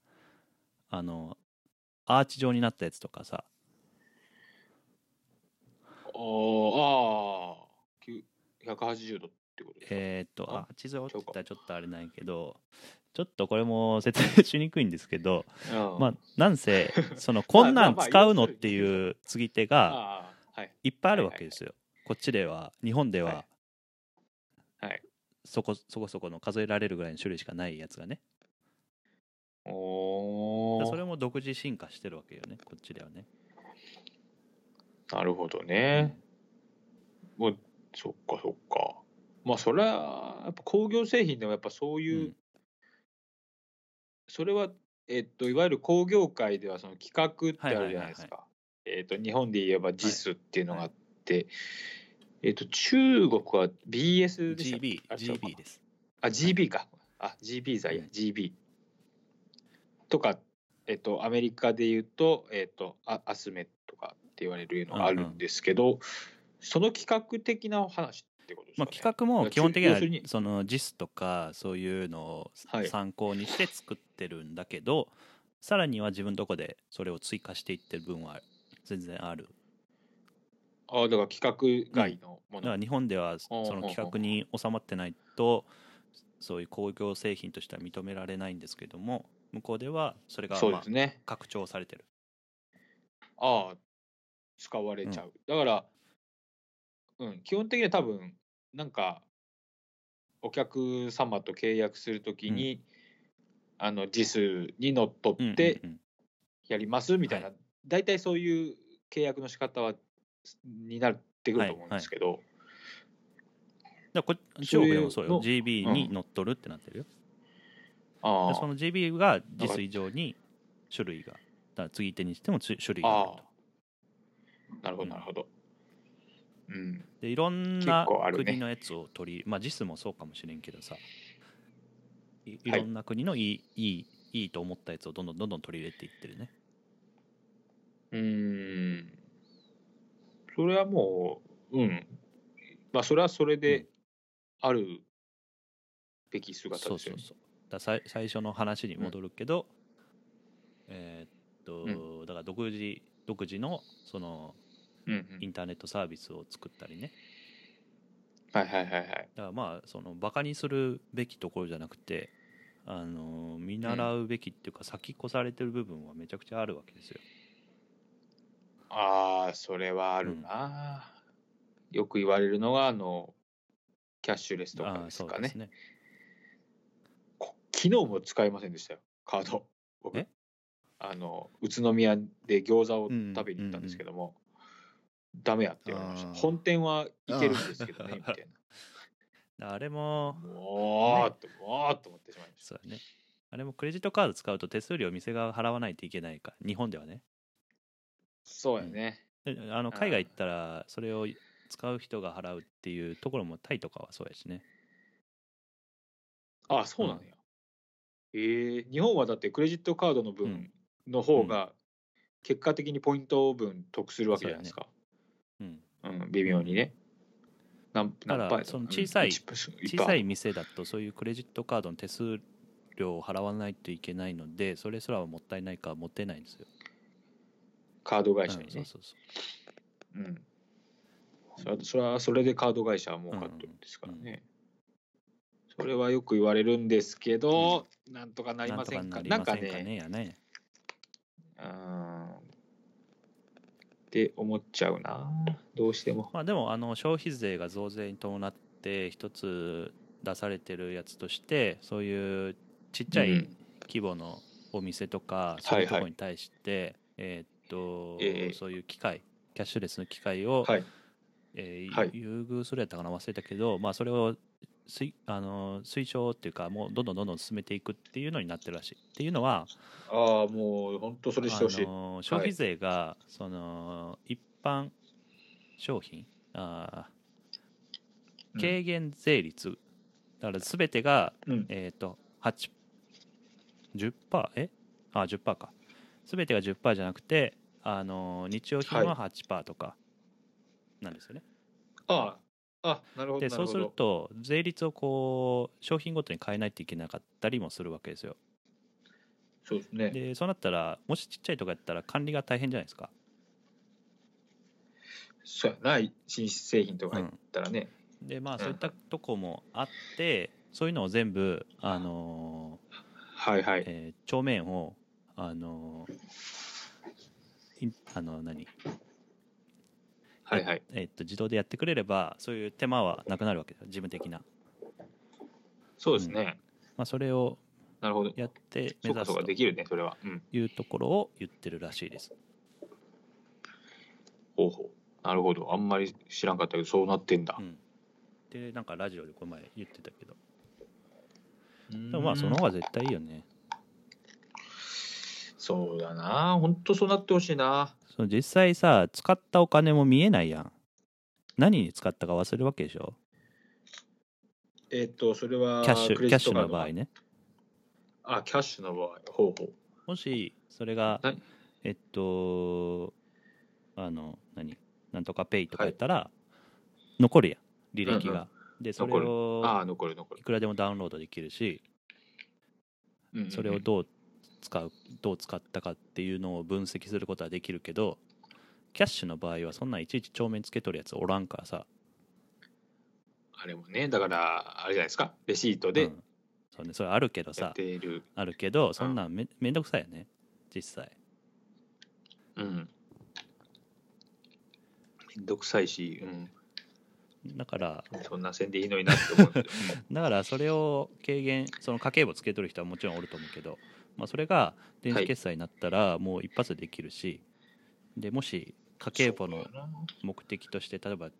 Speaker 2: あのアーチ状になったやつとかさ。
Speaker 1: あーあーきゅ180度ってことですか、
Speaker 2: えーっと
Speaker 1: あ
Speaker 2: アーチ状って言ったらちょっとあれないけどちょっとこれも説明しにくいんですけど
Speaker 1: うん。
Speaker 2: まあなんせ そのこんなん使うのっていう継ぎ手が
Speaker 1: い
Speaker 2: っぱいあるわけですよ。こっちでは日本で
Speaker 1: は
Speaker 2: はい。
Speaker 1: はい。
Speaker 2: そこそこそこの数えられるぐらいの種類しかないやつがね
Speaker 1: おー。
Speaker 2: それも独自進化してるわけよねこっちではね。
Speaker 1: なるほどね。もうそっかそっか。まあそれはやっぱ工業製品でもやっぱそういう、
Speaker 2: うん。
Speaker 1: それはえっといわゆる工業界ではその企画ってあるじゃないです
Speaker 2: はい
Speaker 1: か。えっと日本で言えば JIS っていうのがあって、えっと中国は BS でした
Speaker 2: GB GB です。
Speaker 1: あ GB か。あ GB 剤や。
Speaker 2: うん
Speaker 1: GB。とかえっとアメリカで言うとえっとあアスメとかって言われるのがあるんですけど、その企画的な話ってことですか、
Speaker 2: まあ、
Speaker 1: ね。
Speaker 2: 企画も基本的にはその JIS とかそういうのを
Speaker 1: はい。
Speaker 2: 参考にして作ってるんだけど、さらには自分のとこでそれを追加していってる分は全然ある。
Speaker 1: あだから企画外のもの。
Speaker 2: だから日本ではその企画に収まってないとそういう工業製品としては認められないんですけども向こうではそれが
Speaker 1: そう
Speaker 2: まあ
Speaker 1: ですね。
Speaker 2: 拡張されてる。
Speaker 1: ああ使われちゃう。だから、うん、基本的には多分なんかお客様と契約するときに、あの JIS にのっと
Speaker 2: うんうん
Speaker 1: って
Speaker 2: うん。
Speaker 1: やりますみたいな、
Speaker 2: は
Speaker 1: 大体そういう契約の仕方はになってくると思うんですけど、
Speaker 2: だからこ
Speaker 1: そう
Speaker 2: 中
Speaker 1: いう
Speaker 2: 国でもそうよ。
Speaker 1: の
Speaker 2: GB に乗っ取るってなってるよ、
Speaker 1: ああ
Speaker 2: でその GB が JIS 以上に種類がだから継ぎ手にしてもつ種類がある
Speaker 1: ああ。なるほど、なるほど。うん。
Speaker 2: とでいろんな国のやつを取り、まあ JIS もそうかもしれんけどさいいろんな国のいい,、い、いいいと思ったやつをどんどんどんどん取り入れていってるね
Speaker 1: うーん。それはもう、うん。まあ、それはそれ
Speaker 2: うん
Speaker 1: であるべき姿
Speaker 2: そう
Speaker 1: ですよね。
Speaker 2: そうそうださい最初の話に戻るけど、えーっと、だから独自独自のその
Speaker 1: うんうん
Speaker 2: インターネットサービスを作ったりね
Speaker 1: はいはいはいはい。
Speaker 2: だからまあそのバカにするべきところじゃなくてあの見習うべきっていうか先越されてる部分はめちゃくちゃあるわけですよ。
Speaker 1: ああ、それはあるな、よく言われるのが、あの、キャッシュレスとかですかね。
Speaker 2: ね。
Speaker 1: こ昨日も使いませんでしたよ、カード。僕
Speaker 2: え？
Speaker 1: あの、宇都宮で餃子を食べに行ったんですけども、ダメやって言われました。本店はいけるんですけどね、みたい
Speaker 2: あれも
Speaker 1: な。おーっと、おーっと思ってしまいました。
Speaker 2: そうだね。あれもクレジットカード使うと手数料店側払わないといけないか日本ではね。
Speaker 1: そうやね。
Speaker 2: であの海外行ったらそれを使う人が払うっていうところもタイとかはそうやしね。
Speaker 1: あそうなんや。ええ日本はだってクレジットカードの分の方が結果的にポイント分得するわけじゃないですか。
Speaker 2: うん、
Speaker 1: うん、微妙にね。何何パー
Speaker 2: その小さい
Speaker 1: 1%
Speaker 2: 小さい店だとそういうクレジットカードの手数料を払わないといけないのでそれすらはもったいないから持ってないんですよ。
Speaker 1: カード会
Speaker 2: うん
Speaker 1: 社にね。
Speaker 2: そうそうそう
Speaker 1: うん。それはそれはそれでカード会社は儲かってるんですからね。それはよく言われるんですけど、なんとかなりませんか。
Speaker 2: な
Speaker 1: なんんか
Speaker 2: とか
Speaker 1: ね。うーん。って思っちゃうな。どうしても。
Speaker 2: まあでもあの消費税が増税に伴って一つ出されてるやつとしてそういうちっちゃい
Speaker 1: うん
Speaker 2: 規模のお店とか、
Speaker 1: い
Speaker 2: そういうところに対して、えーっと、
Speaker 1: ええ
Speaker 2: そういう機械キャッシュレスの機械を、
Speaker 1: はい。
Speaker 2: えー
Speaker 1: はい
Speaker 2: 優遇するやったかな忘れたけど、まあ、それを推あの推奨っていうかもうどんどんどんどん進めていくっていうのになってるらしい。っていうのは
Speaker 1: ああ、もう本当それしてほしい。
Speaker 2: あの消費税が、その一般商品あー軽減税率、だから全てが
Speaker 1: うん。
Speaker 2: えっ、と8 10%え？あ10%か。全てが10%じゃなくてあの日用品は8%とかなんですよね、
Speaker 1: ああ、あなるほど。
Speaker 2: でそうすると税率をこう商品ごとに変えないといけなかったりもするわけですよ
Speaker 1: そうですね。
Speaker 2: でそうなったらもしちっちゃいとこやったら管理が大変じゃないですか
Speaker 1: そうやな、新製品とか入ったらね。
Speaker 2: でまあ
Speaker 1: うん
Speaker 2: そういったとこもあって、そういうのを全部あの
Speaker 1: はいはい。
Speaker 2: えー帳面をあのいあの何？
Speaker 1: はいはい。
Speaker 2: えっと自動でやってくれればそういう手間はなくなるわけですよ事務的な、
Speaker 1: そうですね。
Speaker 2: まあ、それを
Speaker 1: なるほど。
Speaker 2: やって目指すと
Speaker 1: できるね、それは。うん。
Speaker 2: いうところを言ってるらしいです
Speaker 1: ほうほう。なるほど。あんまり知らんかったけど、そうなってんだ
Speaker 2: う。んでなんかラジオでこの前言ってたけど
Speaker 1: で
Speaker 2: でもまあその方が絶対いいよね
Speaker 1: そうだな。本当そうなってほしいな。
Speaker 2: その実際さ使ったお金も見えないやん。何に使ったか忘れるわけでしょ？
Speaker 1: えっと、それは、
Speaker 2: キャッシュキャッシュの場合ね。
Speaker 1: あ、キャッシュの場合。ほうほう。
Speaker 2: もしそれが
Speaker 1: な
Speaker 2: えっとあの何？なんとかペイとかやったら、残るやん。履歴が、でそれ
Speaker 1: 残る。
Speaker 2: を
Speaker 1: ああ、残る残る。
Speaker 2: い。くらでもダウンロードできるし
Speaker 1: うんうんうん。
Speaker 2: それをどう使うどう使ったかっていうのを分析することはできるけどキャッシュの場合はそんなんいちいち帳面つけとるやつおらんからさ
Speaker 1: あれもね、だから、あれじゃないですか？レシートで
Speaker 2: うんそうね、それあるけどさ。あるけどそんなんめめんどくさいよね実際
Speaker 1: うん。めんどくさいし、
Speaker 2: だから
Speaker 1: うん。そんなせんでいいのになって思う。
Speaker 2: だからそれを軽減その家計簿つけとる人はもちろんおると思うけど、まあ、それが電子決済になったらもう一発でできるし、でもし家計簿の目的として例えば、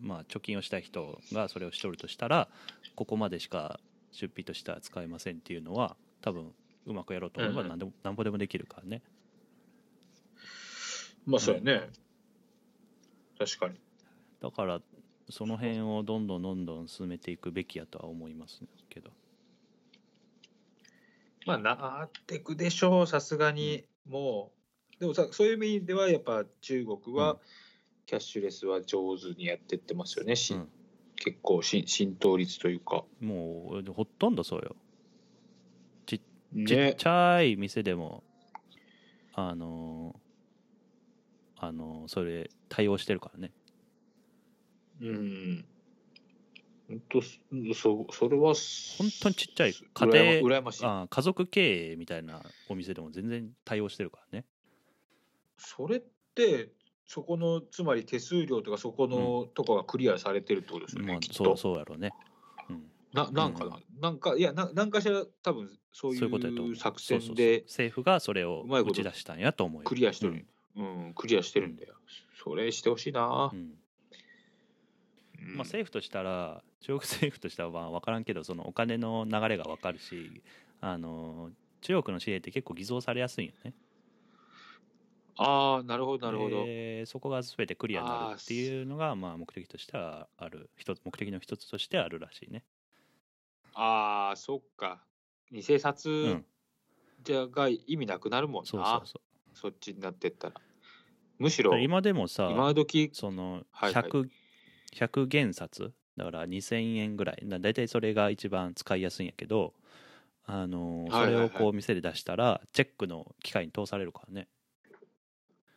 Speaker 2: まあ、貯金をしたい人がそれをしとるとしたらここまでしか出費としては使えませんっていうのは多分うまくやろうと思えば
Speaker 1: うんうん。
Speaker 2: 何でもなんぼでもできるからね。
Speaker 1: まあそうやね、確かに。
Speaker 2: だからその辺をどんどんどんどん進めていくべきやとは思いますけど
Speaker 1: まあなっていくでしょうさすがに、もうでもさそういう意味ではやっぱ中国
Speaker 2: うん。
Speaker 1: はキャッシュレスは上手にやってってますよね、し
Speaker 2: うん。
Speaker 1: 結構し浸透率というか。
Speaker 2: もうほとんどそうよ。ちっ
Speaker 1: ね
Speaker 2: ちゃい店でもあのーあのーそれ対応してるからね。
Speaker 1: うん本当そそれは
Speaker 2: 本当にちっちゃい家
Speaker 1: 家
Speaker 2: 庭
Speaker 1: 庭羨ましい。
Speaker 2: あ家族経営みたいなお店でも全然対応してるからね。
Speaker 1: それってそこのつまり手数料とかそこのとかがクリアされてるってことですよね、
Speaker 2: まあ
Speaker 1: きっと。
Speaker 2: そうそうやろうね、うん、
Speaker 1: ななんかな、
Speaker 2: う
Speaker 1: なんかいやななんかしら多分そう
Speaker 2: いう
Speaker 1: 作戦で
Speaker 2: 政府がそれを打ち出したんやと思うよ。
Speaker 1: クリアしてる、うん。クリアしてるんだよ、それしてほしいな。
Speaker 2: う、ん
Speaker 1: うん。
Speaker 2: まあ、政府としたら中国政府としてはまあ分からんけどそのお金の流れが分かるしあの中国の紙幣って結構偽造されやすいよね。
Speaker 1: ああなるほどなるほど、
Speaker 2: でそこが全てクリアになるっていうのがまあ目的としてはある一つ目的の一つとしてあるらしいね。
Speaker 1: ああそっか。偽
Speaker 2: う
Speaker 1: 札
Speaker 2: ん。
Speaker 1: じゃが意味なくなるもんな、
Speaker 2: そうそうそ
Speaker 1: そっちになってったら。むしろ
Speaker 2: う今でもさ
Speaker 1: 今時
Speaker 2: その
Speaker 1: はいはい
Speaker 2: 100, 100元札だから2000円ぐらい。だ大体それが一番使いやすいんやけどあのそれをこう店で出したらチェックの機械に通されるからね。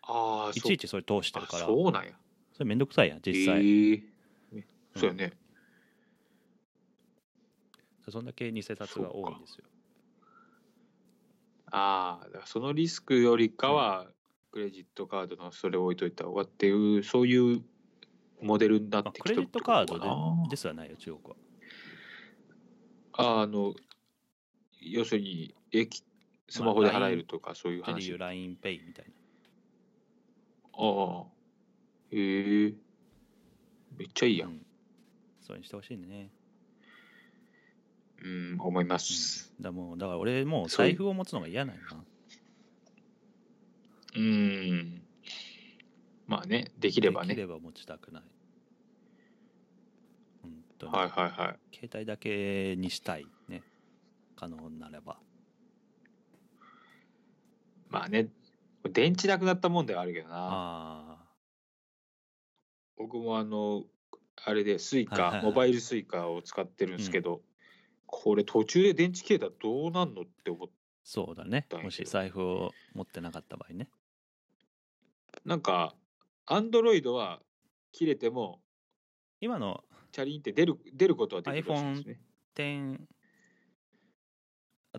Speaker 1: ああ
Speaker 2: いちいちそれ通してるから。
Speaker 1: そうなんや。
Speaker 2: それめんどくさいやん実際、
Speaker 1: ええそうやね、
Speaker 2: そんだけ偽札が多いんですよ。
Speaker 1: ああそのリスクよりかは、クレジットカードのそれを置いといた方がっていうそういうモデルになっ
Speaker 2: まあ
Speaker 1: てきてる
Speaker 2: クレジットカードですはないよ中国は。
Speaker 1: なあの要するに駅スマホで払えるとかそういう話、
Speaker 2: でいう LINEPay みたいな。
Speaker 1: ああへえめっちゃいいや
Speaker 2: うん。んそうにしてほしいね。
Speaker 1: うん思います。
Speaker 2: だもうだから俺もう。財布を持つのが嫌なんやな。
Speaker 1: うん。まあねできればね。
Speaker 2: できれば持ちたくないに、
Speaker 1: はいはいはい。
Speaker 2: 携帯だけにしたいね。可能なれば。
Speaker 1: まあね電池なくなったもんではあるけどな。
Speaker 2: あ
Speaker 1: 僕もあのあれでスイカ、
Speaker 2: はいはいはい。
Speaker 1: モバイルスイカを使ってるんですけど、これ途中で電池切れたらどうなんのって思っ
Speaker 2: そうだね。もし財布を持ってなかった場合ね。
Speaker 1: なんかアンドロイドは切れても
Speaker 2: 今の
Speaker 1: チャリンって出る出ることはできるらしいんですね。
Speaker 2: 10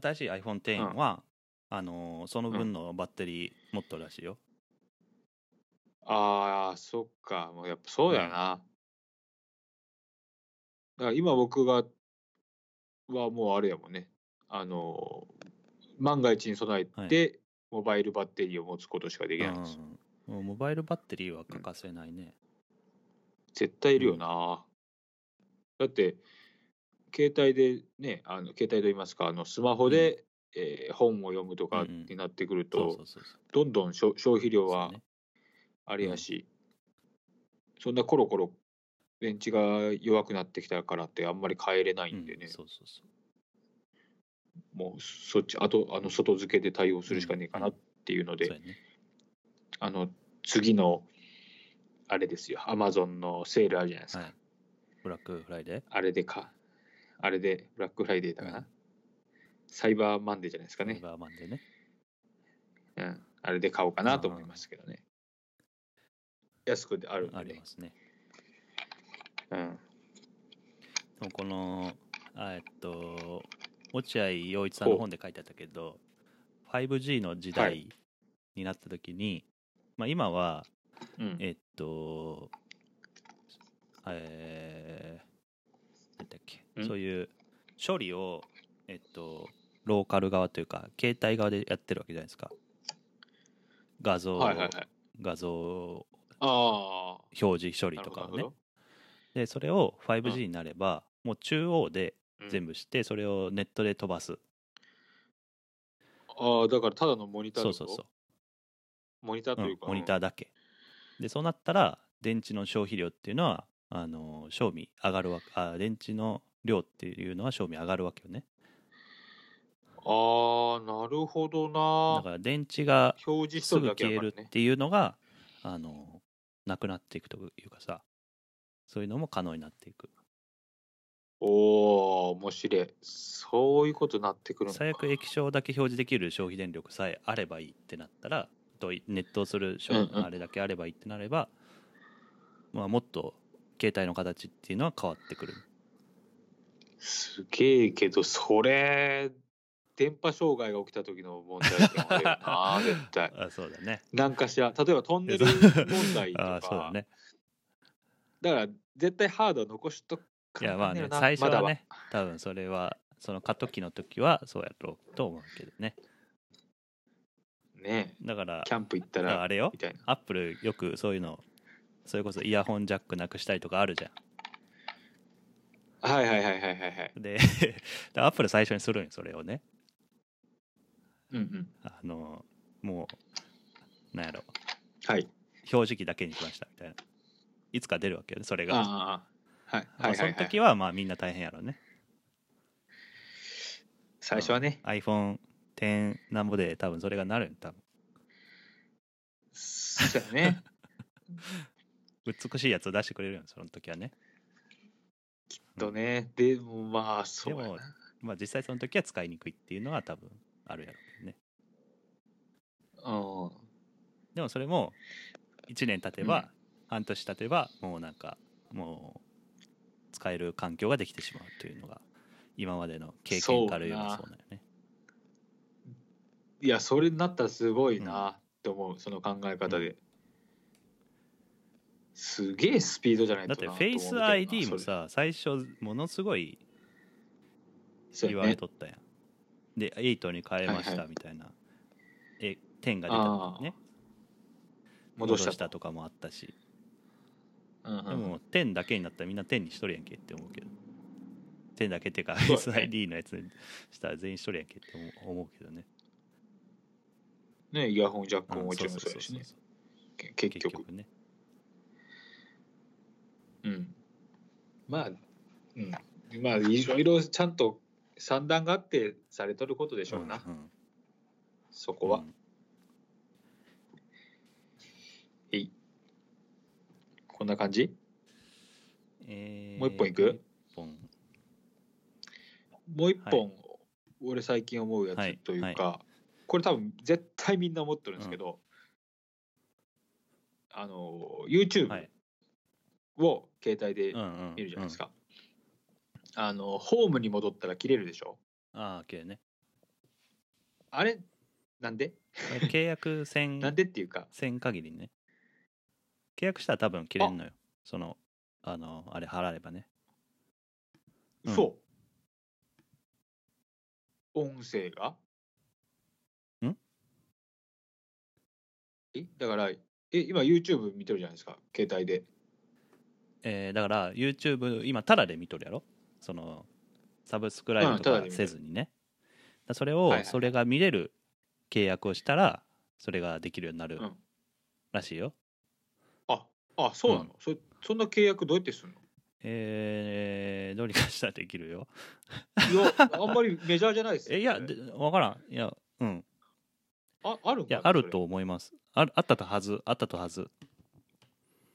Speaker 2: 新しい iPhone10 は、あのーその分のバッテリー持っとるらしいよ、
Speaker 1: ああそっか。もうやっぱそうだよな、だから今僕がはもうあれやもんね。あの万が一に備えて、モバイルバッテリーを持つことしかできないんですよ、
Speaker 2: モバイルバッテリーは欠かせないね、
Speaker 1: 絶対いるよな、だって携帯でねあの携帯といいますかあのスマホで、えー本を読むとか
Speaker 2: うんうん。
Speaker 1: になってくると、どんどん消消費量はあれやし、そんなコロコロ電池が弱くなってきたからってあんまり変えれないんでね、
Speaker 2: うんそうそうそう。
Speaker 1: もうそっちあとあの外付けで対応するしかねえかなっていうので、あの次のあれですよアマゾンのセールあるじゃないですか、
Speaker 2: はいブラックフライデー
Speaker 1: あれでか。あれでブラックフライデーだかな、
Speaker 2: うん。
Speaker 1: サイバーマンデーじゃないですかね、
Speaker 2: サイバーマンでね。
Speaker 1: うん、あれで買おうかなと思いますけどね。安くであるんで、ね、
Speaker 2: ありますね。
Speaker 1: うん、
Speaker 2: でもこのあえっと落合陽一さんの本で書いてあったけど 5G の時
Speaker 1: は
Speaker 2: 代になった時に、まあ、今は
Speaker 1: うん。
Speaker 2: えっとえー、なんだっけ。
Speaker 1: ん。
Speaker 2: そういう処理をえっとローカル側というか携帯側でやってるわけじゃないですか。画像、
Speaker 1: はいはいはい。
Speaker 2: 画像
Speaker 1: あ
Speaker 2: 表示処
Speaker 1: あ
Speaker 2: 理とかをね。でそれを 5G になれば、もう中央で
Speaker 1: ど
Speaker 2: 全部してそれをネットで飛ばす。
Speaker 1: ああ、だからただのモニター
Speaker 2: そうそうそう。
Speaker 1: モニターというか。
Speaker 2: うんモニターだけ。でそうなったら電池の消費量っていうのはあの賞味上がるわけあ電池の量っていうのは賞味上がるわけよね
Speaker 1: ああ、なるほどな。
Speaker 2: だから電池が
Speaker 1: 表示し
Speaker 2: すぐ消え。るっていうのがあのなくなっていくというかさそういうのも可能になっていく
Speaker 1: おお、面白い。そういうことになってくるのか。
Speaker 2: 最悪液晶だけ表示できる消費電力さえあればいいってなったらとネットをする消
Speaker 1: うんうん
Speaker 2: あれだけあればいいってなれば、まあ、もっと携帯の形っていうのは変わってくる？
Speaker 1: すげえけど、それ、電波障害が起きた時の問題点あるよな、絶対。
Speaker 2: あそうだね。
Speaker 1: なんかしら、例えばトンネル 問題とか。
Speaker 2: あそうだね。
Speaker 1: だから、絶対ハードは残しとか
Speaker 2: いやまあね最初は
Speaker 1: ま
Speaker 2: ね多分それはその過渡期の時はそうやろうと思うけどね。
Speaker 1: だね
Speaker 2: だから
Speaker 1: キャンプ行ったら、
Speaker 2: あれよ。
Speaker 1: みたいな。
Speaker 2: アップルよくそういうのそれこそイヤホンジャックなくしたりとかあるじゃ
Speaker 1: はいはいはいはいはいはい。
Speaker 2: んで アップル最初にするんよそれをね
Speaker 1: うんうん。
Speaker 2: あのもうなんやろ
Speaker 1: はい。
Speaker 2: 表示器だけにしましたみたいないつか出るわけよねそれが、
Speaker 1: ああ、はい
Speaker 2: まあその。時はまあみんな大変やろうね
Speaker 1: 最初はね、
Speaker 2: iPhone10 なんぼで多分それがなるん多分
Speaker 1: そうやね。
Speaker 2: 美しいやつを出してくれるよその時はね。
Speaker 1: とね、でもまあ、そうや
Speaker 2: でも
Speaker 1: な。
Speaker 2: まあ実際その時は使いにくいっていうのは多分あるやろうね。
Speaker 1: うん。
Speaker 2: でもそれも1年経てば、半年経てばもうなんかもう使える環境ができてしまうというのが今までの経験から言えばそうだよね。
Speaker 1: いや、それになったらすごいなって思う、その考え方で。すげえスピードじゃない
Speaker 2: だってフェイス ID も、さ最初ものすごい言われ。とったやん、で8に変えまし
Speaker 1: はいはい。
Speaker 2: たみたいな、え10が出たね。
Speaker 1: 戻した
Speaker 2: と。かもあったし、
Speaker 1: うんうん
Speaker 2: でも10だけになったらみんな10にしとるやんけって思うけど。10だけっていうか
Speaker 1: そうだね。
Speaker 2: SID のやつにしたら全員しとるやんけって思うけどね。
Speaker 1: ね、イヤホンジャック
Speaker 2: うん
Speaker 1: ももちろん
Speaker 2: そ
Speaker 1: そううやしね。結局
Speaker 2: ね
Speaker 1: うん。まあ、うん。まあ、いろいろちゃんと算段があってされとることでしょうな、
Speaker 2: んん。
Speaker 1: そこは。
Speaker 2: うん。
Speaker 1: えい。こんな感じ？
Speaker 2: えー
Speaker 1: もう一本いく？もう一本、俺最近思うや
Speaker 2: はい
Speaker 1: つというか、これ多分絶対みんな思ってるんですけど、あの YouTube
Speaker 2: はい
Speaker 1: を携帯で見るじゃないですか、あのホームに戻ったら切れるでしょ？
Speaker 2: ああ OK ね。
Speaker 1: あれ？なんで？
Speaker 2: 契約線
Speaker 1: なんでっていうか。
Speaker 2: 線限りね。契約したら多分切れんのよ。そのあのあれ払えばね。うん。
Speaker 1: そう音声が？
Speaker 2: ん？
Speaker 1: えだからえ今 YouTube 見てるじゃないですか。携帯で
Speaker 2: えーだから YouTube 今タダで見とるやろ？そのサブスクライブとかせずにね。だそれを、
Speaker 1: はいはい。
Speaker 2: それが見れる契約をしたらそれができるようになる
Speaker 1: うん。
Speaker 2: らしいよ、
Speaker 1: ああそうなの、
Speaker 2: うん。
Speaker 1: そそんな契約どうやってするの？
Speaker 2: えー、どうにかしたらできるよ。
Speaker 1: いやあんまりメジャーじゃないですよ
Speaker 2: えいや分からん。いやうん。
Speaker 1: ああるん
Speaker 2: いやあると思います。あるあったとはずあったとはず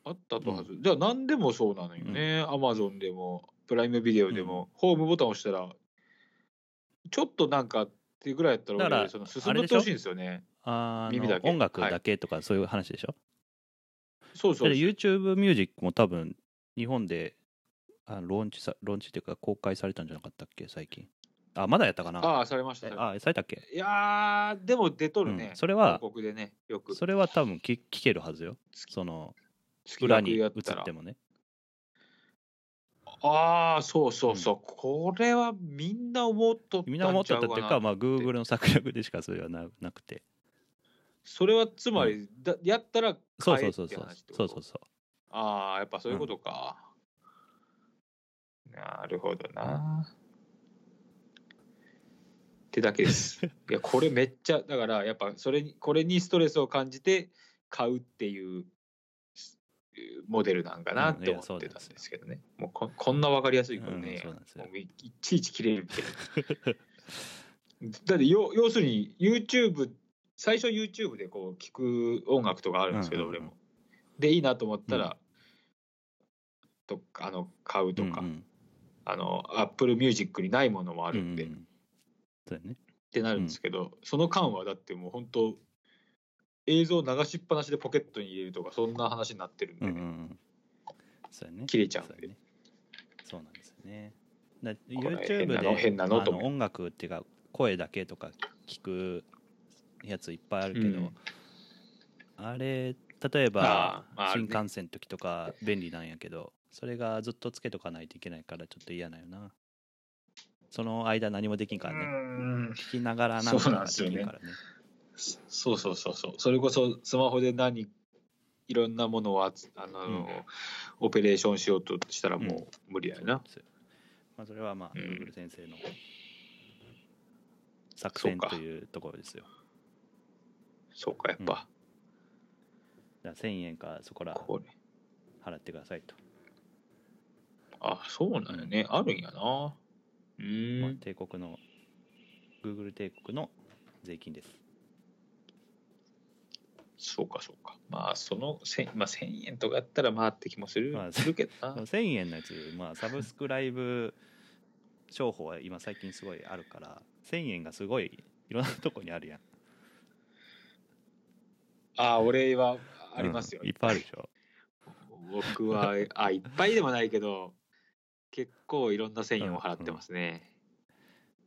Speaker 1: あったとはず、じゃあ何でもそうなのよね、アマゾンでもプライムビデオでも、ホームボタン押したらちょっとなんかっていうぐらいやったら俺その進んでってほしいんですよね。
Speaker 2: あ
Speaker 1: 耳だけ。
Speaker 2: の音楽だけとかそういう話でしょ、
Speaker 1: そうそう
Speaker 2: だって YouTube ミュージックも多分日本であローンチさローンチっていうか公開されたんじゃなかったっけ最近？あまだやったかな？
Speaker 1: ああされました
Speaker 2: あされたっけ？
Speaker 1: たいやーでも出とるね、
Speaker 2: うんそれは
Speaker 1: 広告でねよく。
Speaker 2: それは多分聞聞けるはずよ。その
Speaker 1: 月
Speaker 2: 裏に映ってもね。
Speaker 1: ああそうそうそう、これはみんな思っとったん
Speaker 2: みんな思ってたっていうか、まあ、Google の策略でしかそれはななくて。
Speaker 1: それはつまり、だやったら
Speaker 2: そうそうそうそう。そうそうそう。
Speaker 1: ああ、やっぱそういうことか。なるほどな。っってだけです。いやこれめっちゃだからやっぱそれにこれにストレスを感じて買うっていうモデルなんかなって思ってたん
Speaker 2: です
Speaker 1: けどね。もうここんなわかりやすいことね。
Speaker 2: うん
Speaker 1: いいちいち切れるみたいな。だって要要するに YouTube 最初 YouTube でこう聞く音楽とかあるんですけど、
Speaker 2: うんうんうん。
Speaker 1: 俺も。でいいなと思ったら、とあの買うとか、
Speaker 2: うんうん。
Speaker 1: あの Apple Music にないものもあるんで、
Speaker 2: うんうんそうだね。
Speaker 1: ってなるんですけど、その間はだってもう本当映像流しっぱなしでポケットに入れるとかそんな話になってるんで、
Speaker 2: うんうんうん。そうやね。
Speaker 1: 切れちゃうんで。
Speaker 2: そうやね。そうなんですよね。だ YouTube で
Speaker 1: 変なのと思う。
Speaker 2: あの音楽っていうか声だけとか聞くやついっぱいあるけど、
Speaker 1: うん。
Speaker 2: あれ例えば新
Speaker 1: ね。
Speaker 2: 幹線の時とか便利なんやけどそれがずっとつけとかないといけないからちょっと嫌なんよな。その間何もできんからね。
Speaker 1: うん。
Speaker 2: 聞きながらなんかが
Speaker 1: なんですよね
Speaker 2: できるからね
Speaker 1: そうそうそうそう。それこそスマホで何いろんなものをあの、
Speaker 2: うん。
Speaker 1: オペレーションしようとしたらもう無理だよ。な、
Speaker 2: まあ、それはまあ、
Speaker 1: うん。
Speaker 2: Google 先生の作戦というところですよ。
Speaker 1: そうかやっぱ、
Speaker 2: じゃあ1000円かそこら払ってくださいと、
Speaker 1: あそうなんよね、あるんやな。うーん、
Speaker 2: まあ、帝国の Google 帝国の税金です
Speaker 1: そうかそうか。まあその千まあ、1000円とかやったらまあって気もする,、
Speaker 2: まあ
Speaker 1: するけどな。
Speaker 2: 1000円のやつ、まあ、サブスクライブ商法は今最近すごいあるから1000円がすごいいろんなとこにあるやん。
Speaker 1: あ俺はありますよ、
Speaker 2: うんいっぱいあるでしょ。
Speaker 1: 僕はあいっぱいでもないけど結構いろんな1000円を払ってますね、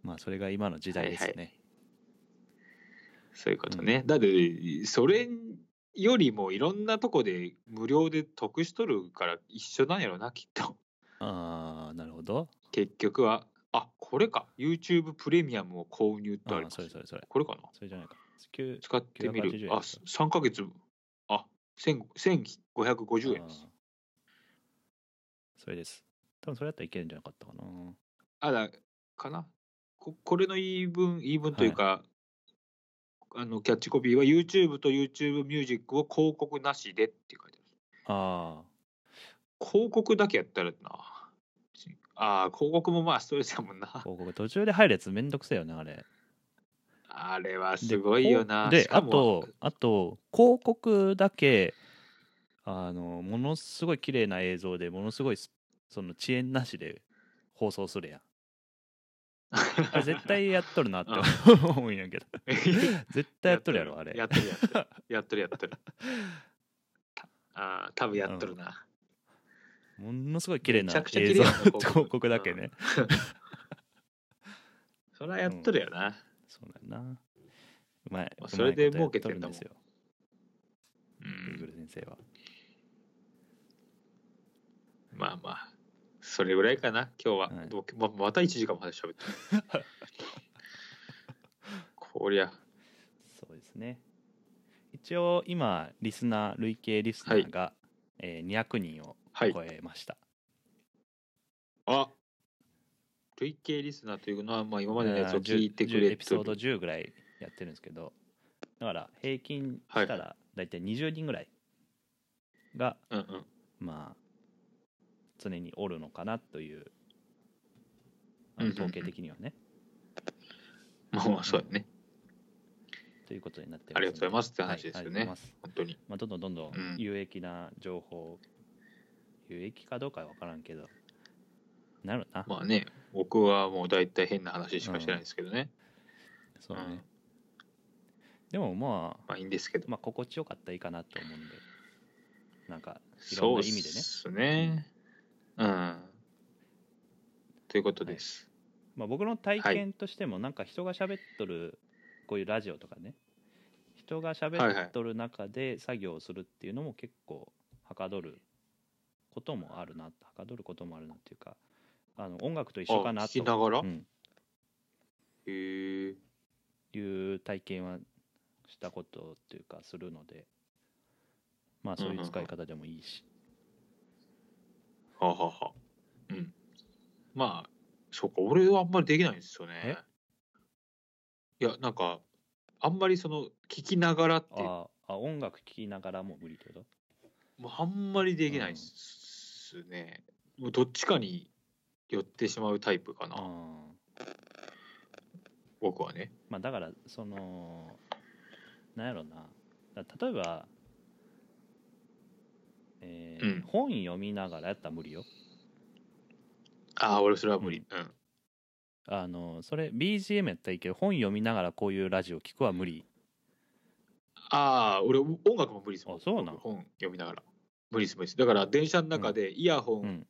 Speaker 2: まあそれが今の時代ですね、
Speaker 1: はいそういうことね、だってそれよりもいろんなとこで無料で得しとるから一緒なんやろなきっと。
Speaker 2: ああなるほど。
Speaker 1: 結局はあこれか。YouTube プレミアムを購入ってあり
Speaker 2: ああ
Speaker 1: ます
Speaker 2: それそれそれ。
Speaker 1: これかな？
Speaker 2: それじゃないか。9
Speaker 1: 使ってみる。
Speaker 2: 980円
Speaker 1: あ3ヶ月あ1000 1550円です。
Speaker 2: それです。多分それやったらいけるんじゃなかったかな。
Speaker 1: あだかな？ここれの言い分言い分というか、あのキャッチコピーは YouTube と YouTube ミュージックを広告なしでって書いてある。
Speaker 2: あ
Speaker 1: 広告だけやったらな。ああ広告もまあストレスやもんな。
Speaker 2: あ広告途中で入るやつめんどくせえよねあれ。
Speaker 1: あれは
Speaker 2: です
Speaker 1: ごいよな。
Speaker 2: であとあと広告だけあのものすごい綺麗な映像でものすごいスその遅延なしで放送するやんあれ絶対やっとるなって思うんやけど。絶対やっとるやろあれ。
Speaker 1: やっとるやっとるやっとるやっとるああ多分やっとるな、
Speaker 2: ものすごい綺麗な映像。
Speaker 1: 広告。
Speaker 2: だけね、
Speaker 1: それはやっとるよな、
Speaker 2: そうだよな。うまい
Speaker 1: まあそれで儲けてんだもん
Speaker 2: ですよ。
Speaker 1: うん、
Speaker 2: Google 先生は。
Speaker 1: まあまあそれぐらいかな今日は、
Speaker 2: はい。
Speaker 1: 僕ままた1時間まで喋ってる。こりゃ。
Speaker 2: そうですね。一応今リスナー累計リスナーが、えー200人を
Speaker 1: はい。
Speaker 2: 超えました、
Speaker 1: あ。累計リスナーというのは、まあ、今までのやつを聞いてく
Speaker 2: 10
Speaker 1: れ
Speaker 2: エピソード
Speaker 1: てる
Speaker 2: 10ぐらいやってるんですけどだから平均した
Speaker 1: は
Speaker 2: ら大体20人ぐらいが、
Speaker 1: うんうん。
Speaker 2: まあ常におるのかなというあ
Speaker 1: うんうんうん。
Speaker 2: の統計的にはね、
Speaker 1: まあまあそうやね。
Speaker 2: ということになって
Speaker 1: ありがとうございますって
Speaker 2: はい
Speaker 1: 話ですよね。
Speaker 2: ありがとうござい。
Speaker 1: 本当に。
Speaker 2: まあ、どんどんどんどん
Speaker 1: うん。
Speaker 2: 有益な情報、有益かどうかは分からんけど。なるな、
Speaker 1: まあね僕はもう大体変な話しかしてないですけどね、
Speaker 2: そうね、
Speaker 1: うん。
Speaker 2: でもまあ
Speaker 1: まあいいんですけど。
Speaker 2: まあ心地よかったらいいかなと思うんで。なんかいろ
Speaker 1: そうで
Speaker 2: んな意味でね。
Speaker 1: すねうん。ということです、
Speaker 2: まあ、僕の体験としてもなんか人が喋っとるこういうラジオとかね。人が喋っとる中で作業をするっていうのも結構はかどることもあるなはかどることもあるなっていうかあの音楽と一緒かな
Speaker 1: あ
Speaker 2: と
Speaker 1: 聞きながら？
Speaker 2: うん、
Speaker 1: へえ。
Speaker 2: いう体験はしたことっていうかするので。まあそういう使い方でもいいし、
Speaker 1: はあはあは。あうん。まあそうか俺はあんまりできないんですよね。
Speaker 2: え？
Speaker 1: いやなんかあんまりその聞きながらって
Speaker 2: ああ音楽聴きながらも無理ってこと？
Speaker 1: もうあんまりできないっすね、もうどっちかに寄ってしまうタイプかな、
Speaker 2: うん。
Speaker 1: 僕はね。
Speaker 2: まあだからそのなんやろな。だ例えば、えー
Speaker 1: うん。
Speaker 2: 本読みながらやったら無理よ。
Speaker 1: ああ俺それは無理。うん、
Speaker 2: あのそれ BGM やったらいいけど本読みながらこういうラジオ聞くは無理。
Speaker 1: ああ俺音楽も無理ですもん。
Speaker 2: あそうな
Speaker 1: 本読みながら。無理です無理です。だから電車の中でイヤホン
Speaker 2: うん。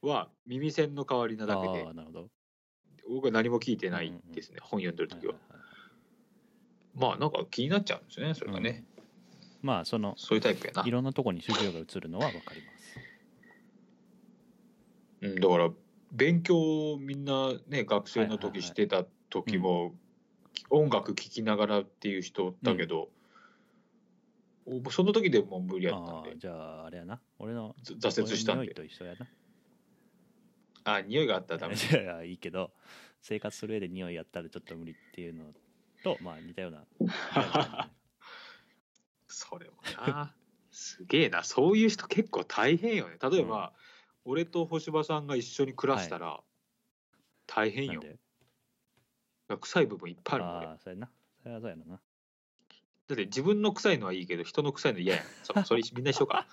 Speaker 1: は耳栓の代わりなだけで、
Speaker 2: ああなるほど。
Speaker 1: 僕は何も聞いてないですね、本読んでる時は、
Speaker 2: はいはいはい。
Speaker 1: まあなんか気になっちゃうんですよねそれがね、
Speaker 2: まあその
Speaker 1: そういうタイプやな。い
Speaker 2: ろんなとこに主情が移るのは分かります。
Speaker 1: うん、だから勉強をみんなね学生の時してた時も、音楽聴きながらっていう人だけど、おその時でもう無理やったんで。
Speaker 2: じゃああれやな。俺の
Speaker 1: ず挫折したんで。
Speaker 2: 俺の匂いと一緒やな。
Speaker 1: あ匂いがあったらダメ。
Speaker 2: いやいいけど生活する上で匂いやったらちょっと無理っていうのとまあ似たような
Speaker 1: それもな。すげえな。そういう人結構大変よね。例えば、俺と星葉さんが一緒に暮らしたら、大変よ。臭い部分いっぱいあるもん俺。
Speaker 2: ああそうやな。それはそうやろな。
Speaker 1: だって自分の臭いのはいいけど人の臭いの嫌やん。そそれみんな一緒か。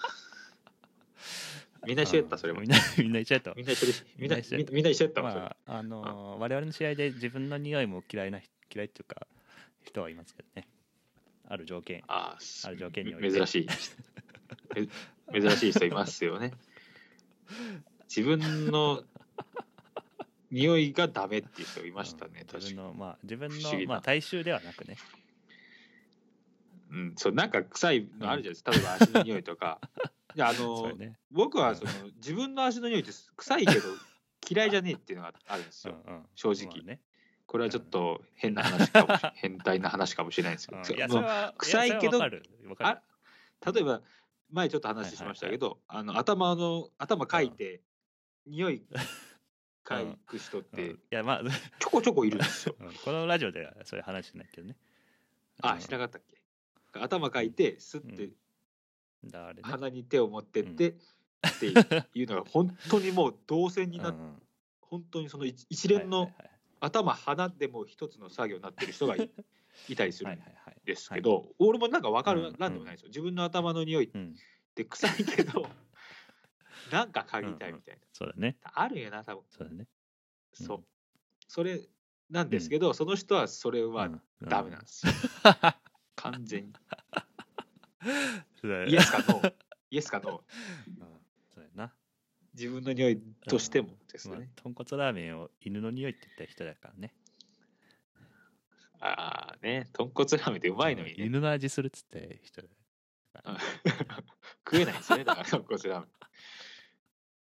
Speaker 1: みんな一緒やったそれも。
Speaker 2: みんなみんな一緒やった
Speaker 1: みんな一緒でしみんな
Speaker 2: みんな一緒やった。まああのー我々の試合で自分の匂いも嫌いな嫌いっていうか人はいますけどねある条件
Speaker 1: あ
Speaker 2: ある条件において。
Speaker 1: 珍しい。め珍しい人いますよね。自分の匂いがダメっていう人いましたね
Speaker 2: うん自分のまあ自分のまあ大衆ではなくね。
Speaker 1: うんそうなんか臭いのあるじゃないですか、例えば足の匂いとか。いやあの
Speaker 2: ね。
Speaker 1: 僕はその自分の足の匂いって臭いけど嫌いじゃねえっていうのがあるんですよ、
Speaker 2: うんうん。
Speaker 1: 正直。
Speaker 2: まあね
Speaker 1: これはちょっと変な話かもし 変態な話かもしれないんですけど、
Speaker 2: う。ん
Speaker 1: 臭いけどあ例えば前ちょっと話しましたけど、あの頭の頭かいて、匂いかいく人っ
Speaker 2: うん。
Speaker 1: て
Speaker 2: いやまあ
Speaker 1: ちょこちょこいるんですよ。
Speaker 2: うん。このラジオではそういう話しないけどね。
Speaker 1: あ、しなかったっけ？頭かいて、スッて
Speaker 2: ね。
Speaker 1: 鼻に手を持ってって、っていうのが本当にもう動線になって、
Speaker 2: うん。うん
Speaker 1: 本当にその一一連の
Speaker 2: はいはい
Speaker 1: 頭鼻でも一つの作業になってる人がい いたりするんですけど、俺もなんか分か
Speaker 2: うん
Speaker 1: るなんでもないですよ。自分の頭の匂いっ
Speaker 2: うん
Speaker 1: て臭いけど、なんか嗅ぎたいみたいな。
Speaker 2: そうだね
Speaker 1: あるよな、多分。
Speaker 2: そうだねうん
Speaker 1: そう。それなんですけど、その人はそれは
Speaker 2: うん
Speaker 1: ダメなんですよ。完全に。イエスかノー。イエスかノー。自分の匂いとしてもです
Speaker 2: まあ
Speaker 1: ね。
Speaker 2: 豚骨ラーメンを犬の匂いって言った人だからね。
Speaker 1: ああね、豚骨ラーメンってうまいのにね。
Speaker 2: 犬の味するっつって人だ
Speaker 1: うん。食えないんですよね、だから豚骨ラーメン。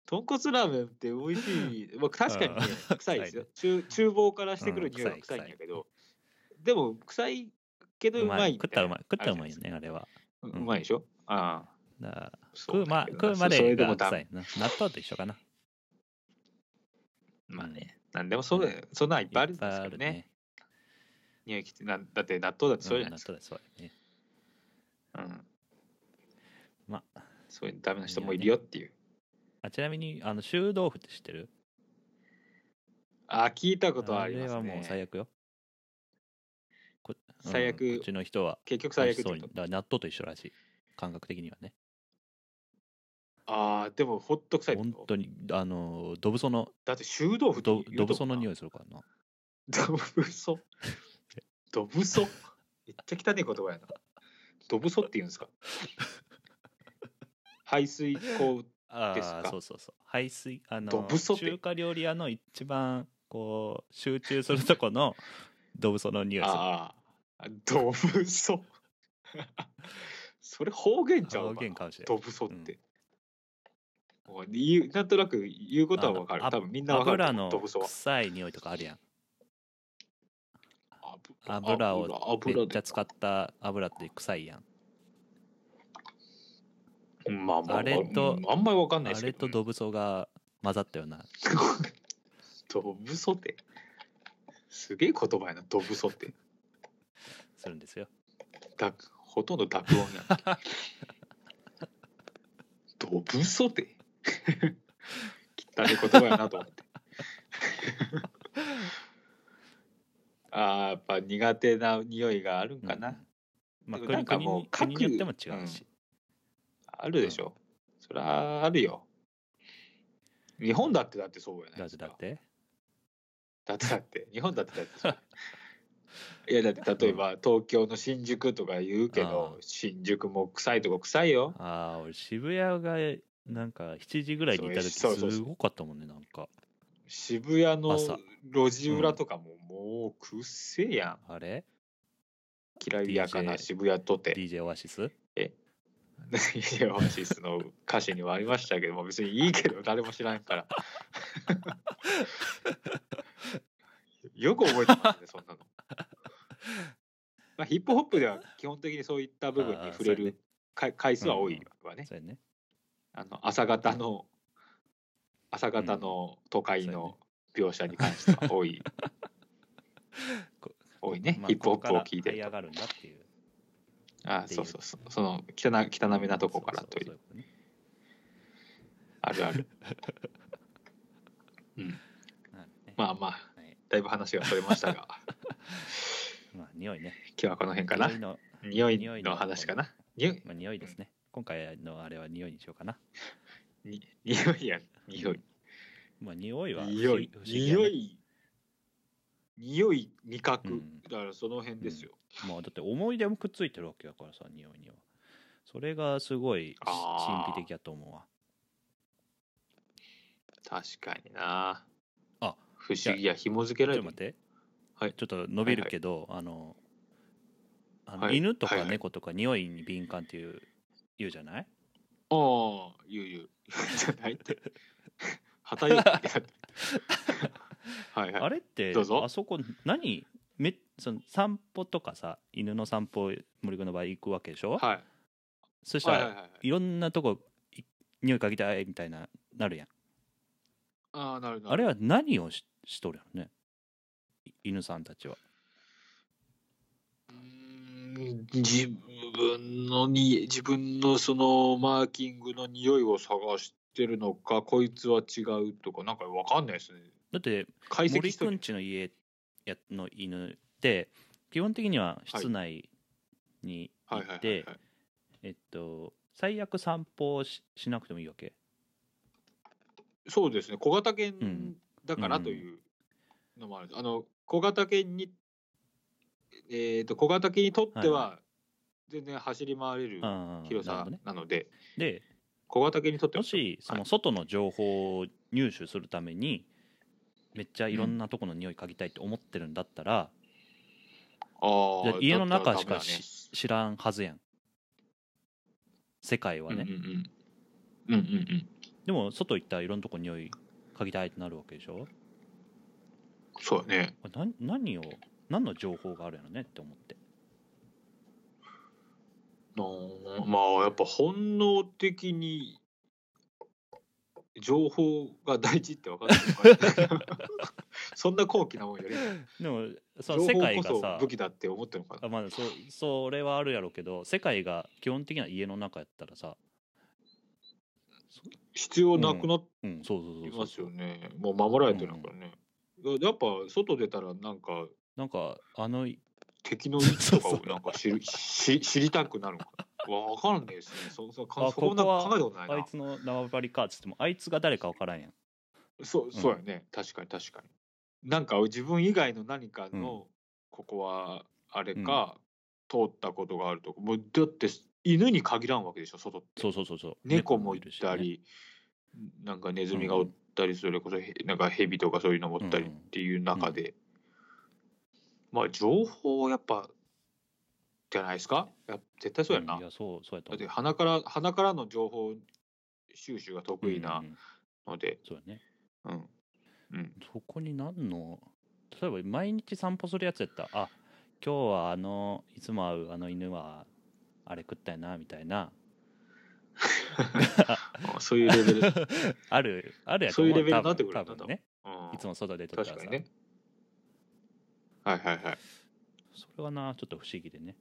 Speaker 1: 豚骨ラーメンって美味しい。まあ、確かにね
Speaker 2: うん、
Speaker 1: 臭いですよ。厨厨房からしてくる
Speaker 2: うん
Speaker 1: 匂いは
Speaker 2: 臭い
Speaker 1: んやけど、でも臭いけどうまいみ
Speaker 2: 食ったらうまい。食ったらうまいよねあれは
Speaker 1: ゃないですか。うまいでしょ？ああ。
Speaker 2: だ食うま食うまでが。臭いな。納豆と一緒かな。
Speaker 1: まあね、なんでもそれ、そんなんいっぱいあるんですけどね。匂いきついだって納豆だってそうじゃないですか。
Speaker 2: うん納豆だそうだね。
Speaker 1: うん。
Speaker 2: まあ。
Speaker 1: そういうダメな人もいるよっていう。
Speaker 2: あちなみにあの臭豆腐って知ってる？
Speaker 1: あ、聞いたことはあります
Speaker 2: れはもう最
Speaker 1: ね。
Speaker 2: 悪よ。こ
Speaker 1: 最悪。
Speaker 2: うんちの人は
Speaker 1: 結局最悪
Speaker 2: だ納豆と一緒らしい。感覚的にはね
Speaker 1: ああ、でもほっとくさい
Speaker 2: 本当にあのドブソの
Speaker 1: だって臭豆腐って
Speaker 2: ド
Speaker 1: 言う
Speaker 2: ドブソの匂
Speaker 1: い。
Speaker 2: いするからな。
Speaker 1: ドブソ？ドブソ？めっちゃ汚い言葉やな。ドブソって言うんですか？排水口
Speaker 2: あ
Speaker 1: ですか？
Speaker 2: あそうそうそう。排水あ
Speaker 1: ド
Speaker 2: の中華料理屋の一番こう集中するとこのドブソの匂いする。
Speaker 1: ああ、ドブソ。それ方言ちゃう
Speaker 2: 方
Speaker 1: か
Speaker 2: 言かもしれない
Speaker 1: ドブソって。もう言うなんとなく言うことはわかる。
Speaker 2: あ
Speaker 1: 多分みんなわかる。
Speaker 2: 油の。臭い匂いとかあるやん
Speaker 1: 油
Speaker 2: 油をめ
Speaker 1: 油
Speaker 2: っちゃ使った油って臭いやん
Speaker 1: でまあまあ、
Speaker 2: あれと
Speaker 1: うんあんまりわかんない
Speaker 2: あ
Speaker 1: ですけど、
Speaker 2: れとドブソが混ざったような
Speaker 1: ドブソって。すげえ言葉やな、ドブソって。
Speaker 2: するんですよ
Speaker 1: だほとんど濁音やんけどぶそて 汚い言葉やなと思って。あーやっぱ苦手な匂いがあるんかな、
Speaker 2: うん。まあ
Speaker 1: でもなんか
Speaker 2: 国に
Speaker 1: もう各
Speaker 2: 国によっても違うし、
Speaker 1: あるでしょ、そりゃあるよ。日本だってだってそうやない
Speaker 2: だってだって？
Speaker 1: だってだって。日本だってだってそう。いやだって例えば東京の新宿とか言うけど新宿も臭いとこ臭いよ。
Speaker 2: ああ俺渋谷がなんか7時ぐらいにいた時すごかったもんねなんか。
Speaker 1: 渋谷の
Speaker 2: 朝。
Speaker 1: 路地裏とかももうくっせえやん、
Speaker 2: あれ？
Speaker 1: きらびやかな
Speaker 2: DJ
Speaker 1: 渋谷とて。
Speaker 2: DJ オアシス？
Speaker 1: いやオアシスの歌詞にはありましたけども別にいいけど誰も知らんから。よく覚えてますねそんなの、まあ、ヒップホップでは基本的にそういった部分に触れる回回数は多いわね、
Speaker 2: そうやね
Speaker 1: あの朝方の朝方の都会の描写に関しては多い、
Speaker 2: こ
Speaker 1: 多いね、
Speaker 2: まあ
Speaker 1: ヒップホップを聞いてるあそう。うそうそう。その汚汚めなとこからという。あるある。うん。まあまあ
Speaker 2: はい。
Speaker 1: だいぶ話がそれましたが。
Speaker 2: まあ匂いね。
Speaker 1: 今日はこの辺かな。
Speaker 2: 匂いの
Speaker 1: 話かな。匂い
Speaker 2: ですね今回のあれは匂いにしようかな。
Speaker 1: に匂いや匂い。
Speaker 2: まあ匂いは
Speaker 1: 匂い。匂い。匂い味覚、
Speaker 2: うん。
Speaker 1: だからその辺ですよ、
Speaker 2: まあだって思い出もくっついてるわけだからさ匂いには。それがすごい神秘的やと思うわ。
Speaker 1: 確かにな。
Speaker 2: あ
Speaker 1: 不思議や。紐付けられて
Speaker 2: ちょっと待って、
Speaker 1: はい。
Speaker 2: ちょっと伸びるけど、あのあの、
Speaker 1: はい。
Speaker 2: 犬とか
Speaker 1: はいはい。
Speaker 2: 猫とか匂いに敏感っていう言うじゃない？
Speaker 1: ああ言う言う。じゃないって。はいはい。
Speaker 2: あれって
Speaker 1: どうぞ。
Speaker 2: あそこ何？めその散歩とかさ犬の散歩森君の場合行くわけでしょ、
Speaker 1: はい。
Speaker 2: そしたら、
Speaker 1: はい
Speaker 2: ろんなとこい匂い嗅ぎたいみたいななるやん。
Speaker 1: ああなるなる。
Speaker 2: あれは何をししとるやろね？い犬さんたちは。
Speaker 1: うーん自分のに自分のそのマーキングの匂いを探してるのかこいつは違うとかなんかわかんないですね。
Speaker 2: だって
Speaker 1: 解
Speaker 2: 森くんちの家やの犬って基本的には室内に
Speaker 1: い
Speaker 2: て
Speaker 1: はい
Speaker 2: えっと最悪散歩をししなくてもいいわけ。
Speaker 1: そうですね。小型
Speaker 2: う
Speaker 1: 犬
Speaker 2: ん。
Speaker 1: だからというのもある、あの小型犬にえー、と小型犬にとっては全然走り回れる広さ
Speaker 2: なるほどね。
Speaker 1: なので
Speaker 2: で
Speaker 1: 小型犬にとっては
Speaker 2: もしそ
Speaker 1: はい。
Speaker 2: の外の情報を入手するためにめっちゃいろんなとこの匂い嗅ぎたいって思ってるんだったら、
Speaker 1: ああ
Speaker 2: じゃあ家の中しか
Speaker 1: ね。
Speaker 2: し知らんはずやん。世界はね、
Speaker 1: うんうんうん。うんうんうん。
Speaker 2: でも外行ったらいろんなとこ匂い嗅ぎたいってなるわけでしょ？
Speaker 1: そうだね。
Speaker 2: これ何何を何の情報があるやろねって思って
Speaker 1: まあやっぱ本能的に情報が大事って分かってるのかな。そんな高貴なもんより
Speaker 2: でもその
Speaker 1: 情
Speaker 2: 世
Speaker 1: 報こそ
Speaker 2: 界がさ
Speaker 1: 武器だって思ってるのかな。
Speaker 2: あまあそそれはあるやろうけど世界が基本的な家の中やったらさ。
Speaker 1: 必要なくなっ
Speaker 2: うん。そうそうそうそう。
Speaker 1: てますよね、もう守られてるからね、やっぱ外出たらなんか
Speaker 2: なんかあの
Speaker 1: 敵の位置とかをなんか知るし知りたくなるのかな？わかんないですね。そそそこんな考えたことないな。
Speaker 2: あいつの縄張りか。っつってもあいつが誰か分からんやん。
Speaker 1: そうそうやね、確かに確かに。なんか自分以外の何かの、ここはあれか、通ったことがあるとか。もうだって犬に限らんわけでしょ外って。
Speaker 2: そうそうそうそう。
Speaker 1: 猫もいたり、なんかネズミがおったりそれこそへなんか蛇とかそういうのもおったりっていう中で、まあ情報やっぱじゃないですか？や絶対そうやな、
Speaker 2: んいやそうそうやと
Speaker 1: だって鼻から鼻からの情報収集が得意
Speaker 2: うん
Speaker 1: な
Speaker 2: うん。
Speaker 1: ので、
Speaker 2: そうやね。
Speaker 1: うん。うん、
Speaker 2: そこに何の？例えば毎日散歩するやつやったらあ今日はあのいつも会うあの犬はあれ食ったよなみたいな。
Speaker 1: あそういうレベル、うん、
Speaker 2: あるあるやと
Speaker 1: そういうレベルになってくるんだ
Speaker 2: 多分ね。いつも外出とったらさ。
Speaker 1: 確かにねはいはいはい。
Speaker 2: それはなちょっと不思議でね。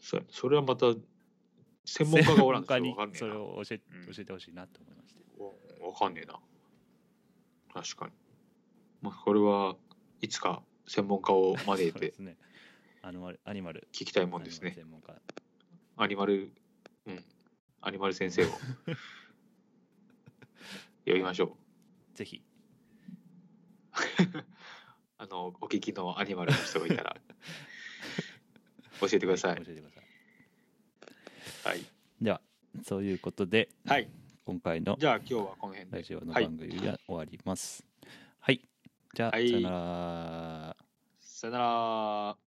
Speaker 1: そうそれはまた専門家がおらんか
Speaker 2: にそれを教え
Speaker 1: うん。
Speaker 2: 教えてほしいなと思いまして。
Speaker 1: わわかんねえな。確かに。まあこれはいつか専門家を招いて
Speaker 2: ね。アニマルアニマル。
Speaker 1: 聞きたいもんですね。
Speaker 2: アニマル専門家。
Speaker 1: アニマルうん。アニマル先生を。呼びましょう。
Speaker 2: ぜひ
Speaker 1: あのお聞きのアニマルの人がいたら。教えてください。
Speaker 2: 教えてください。
Speaker 1: はい、
Speaker 2: ではそういうことで
Speaker 1: はい、
Speaker 2: 今回の
Speaker 1: じゃあ今日はこの辺で。
Speaker 2: ラジオの
Speaker 1: はい
Speaker 2: 番組は終わります。はい、じゃあ、
Speaker 1: はい。
Speaker 2: さよなら。
Speaker 1: さよなら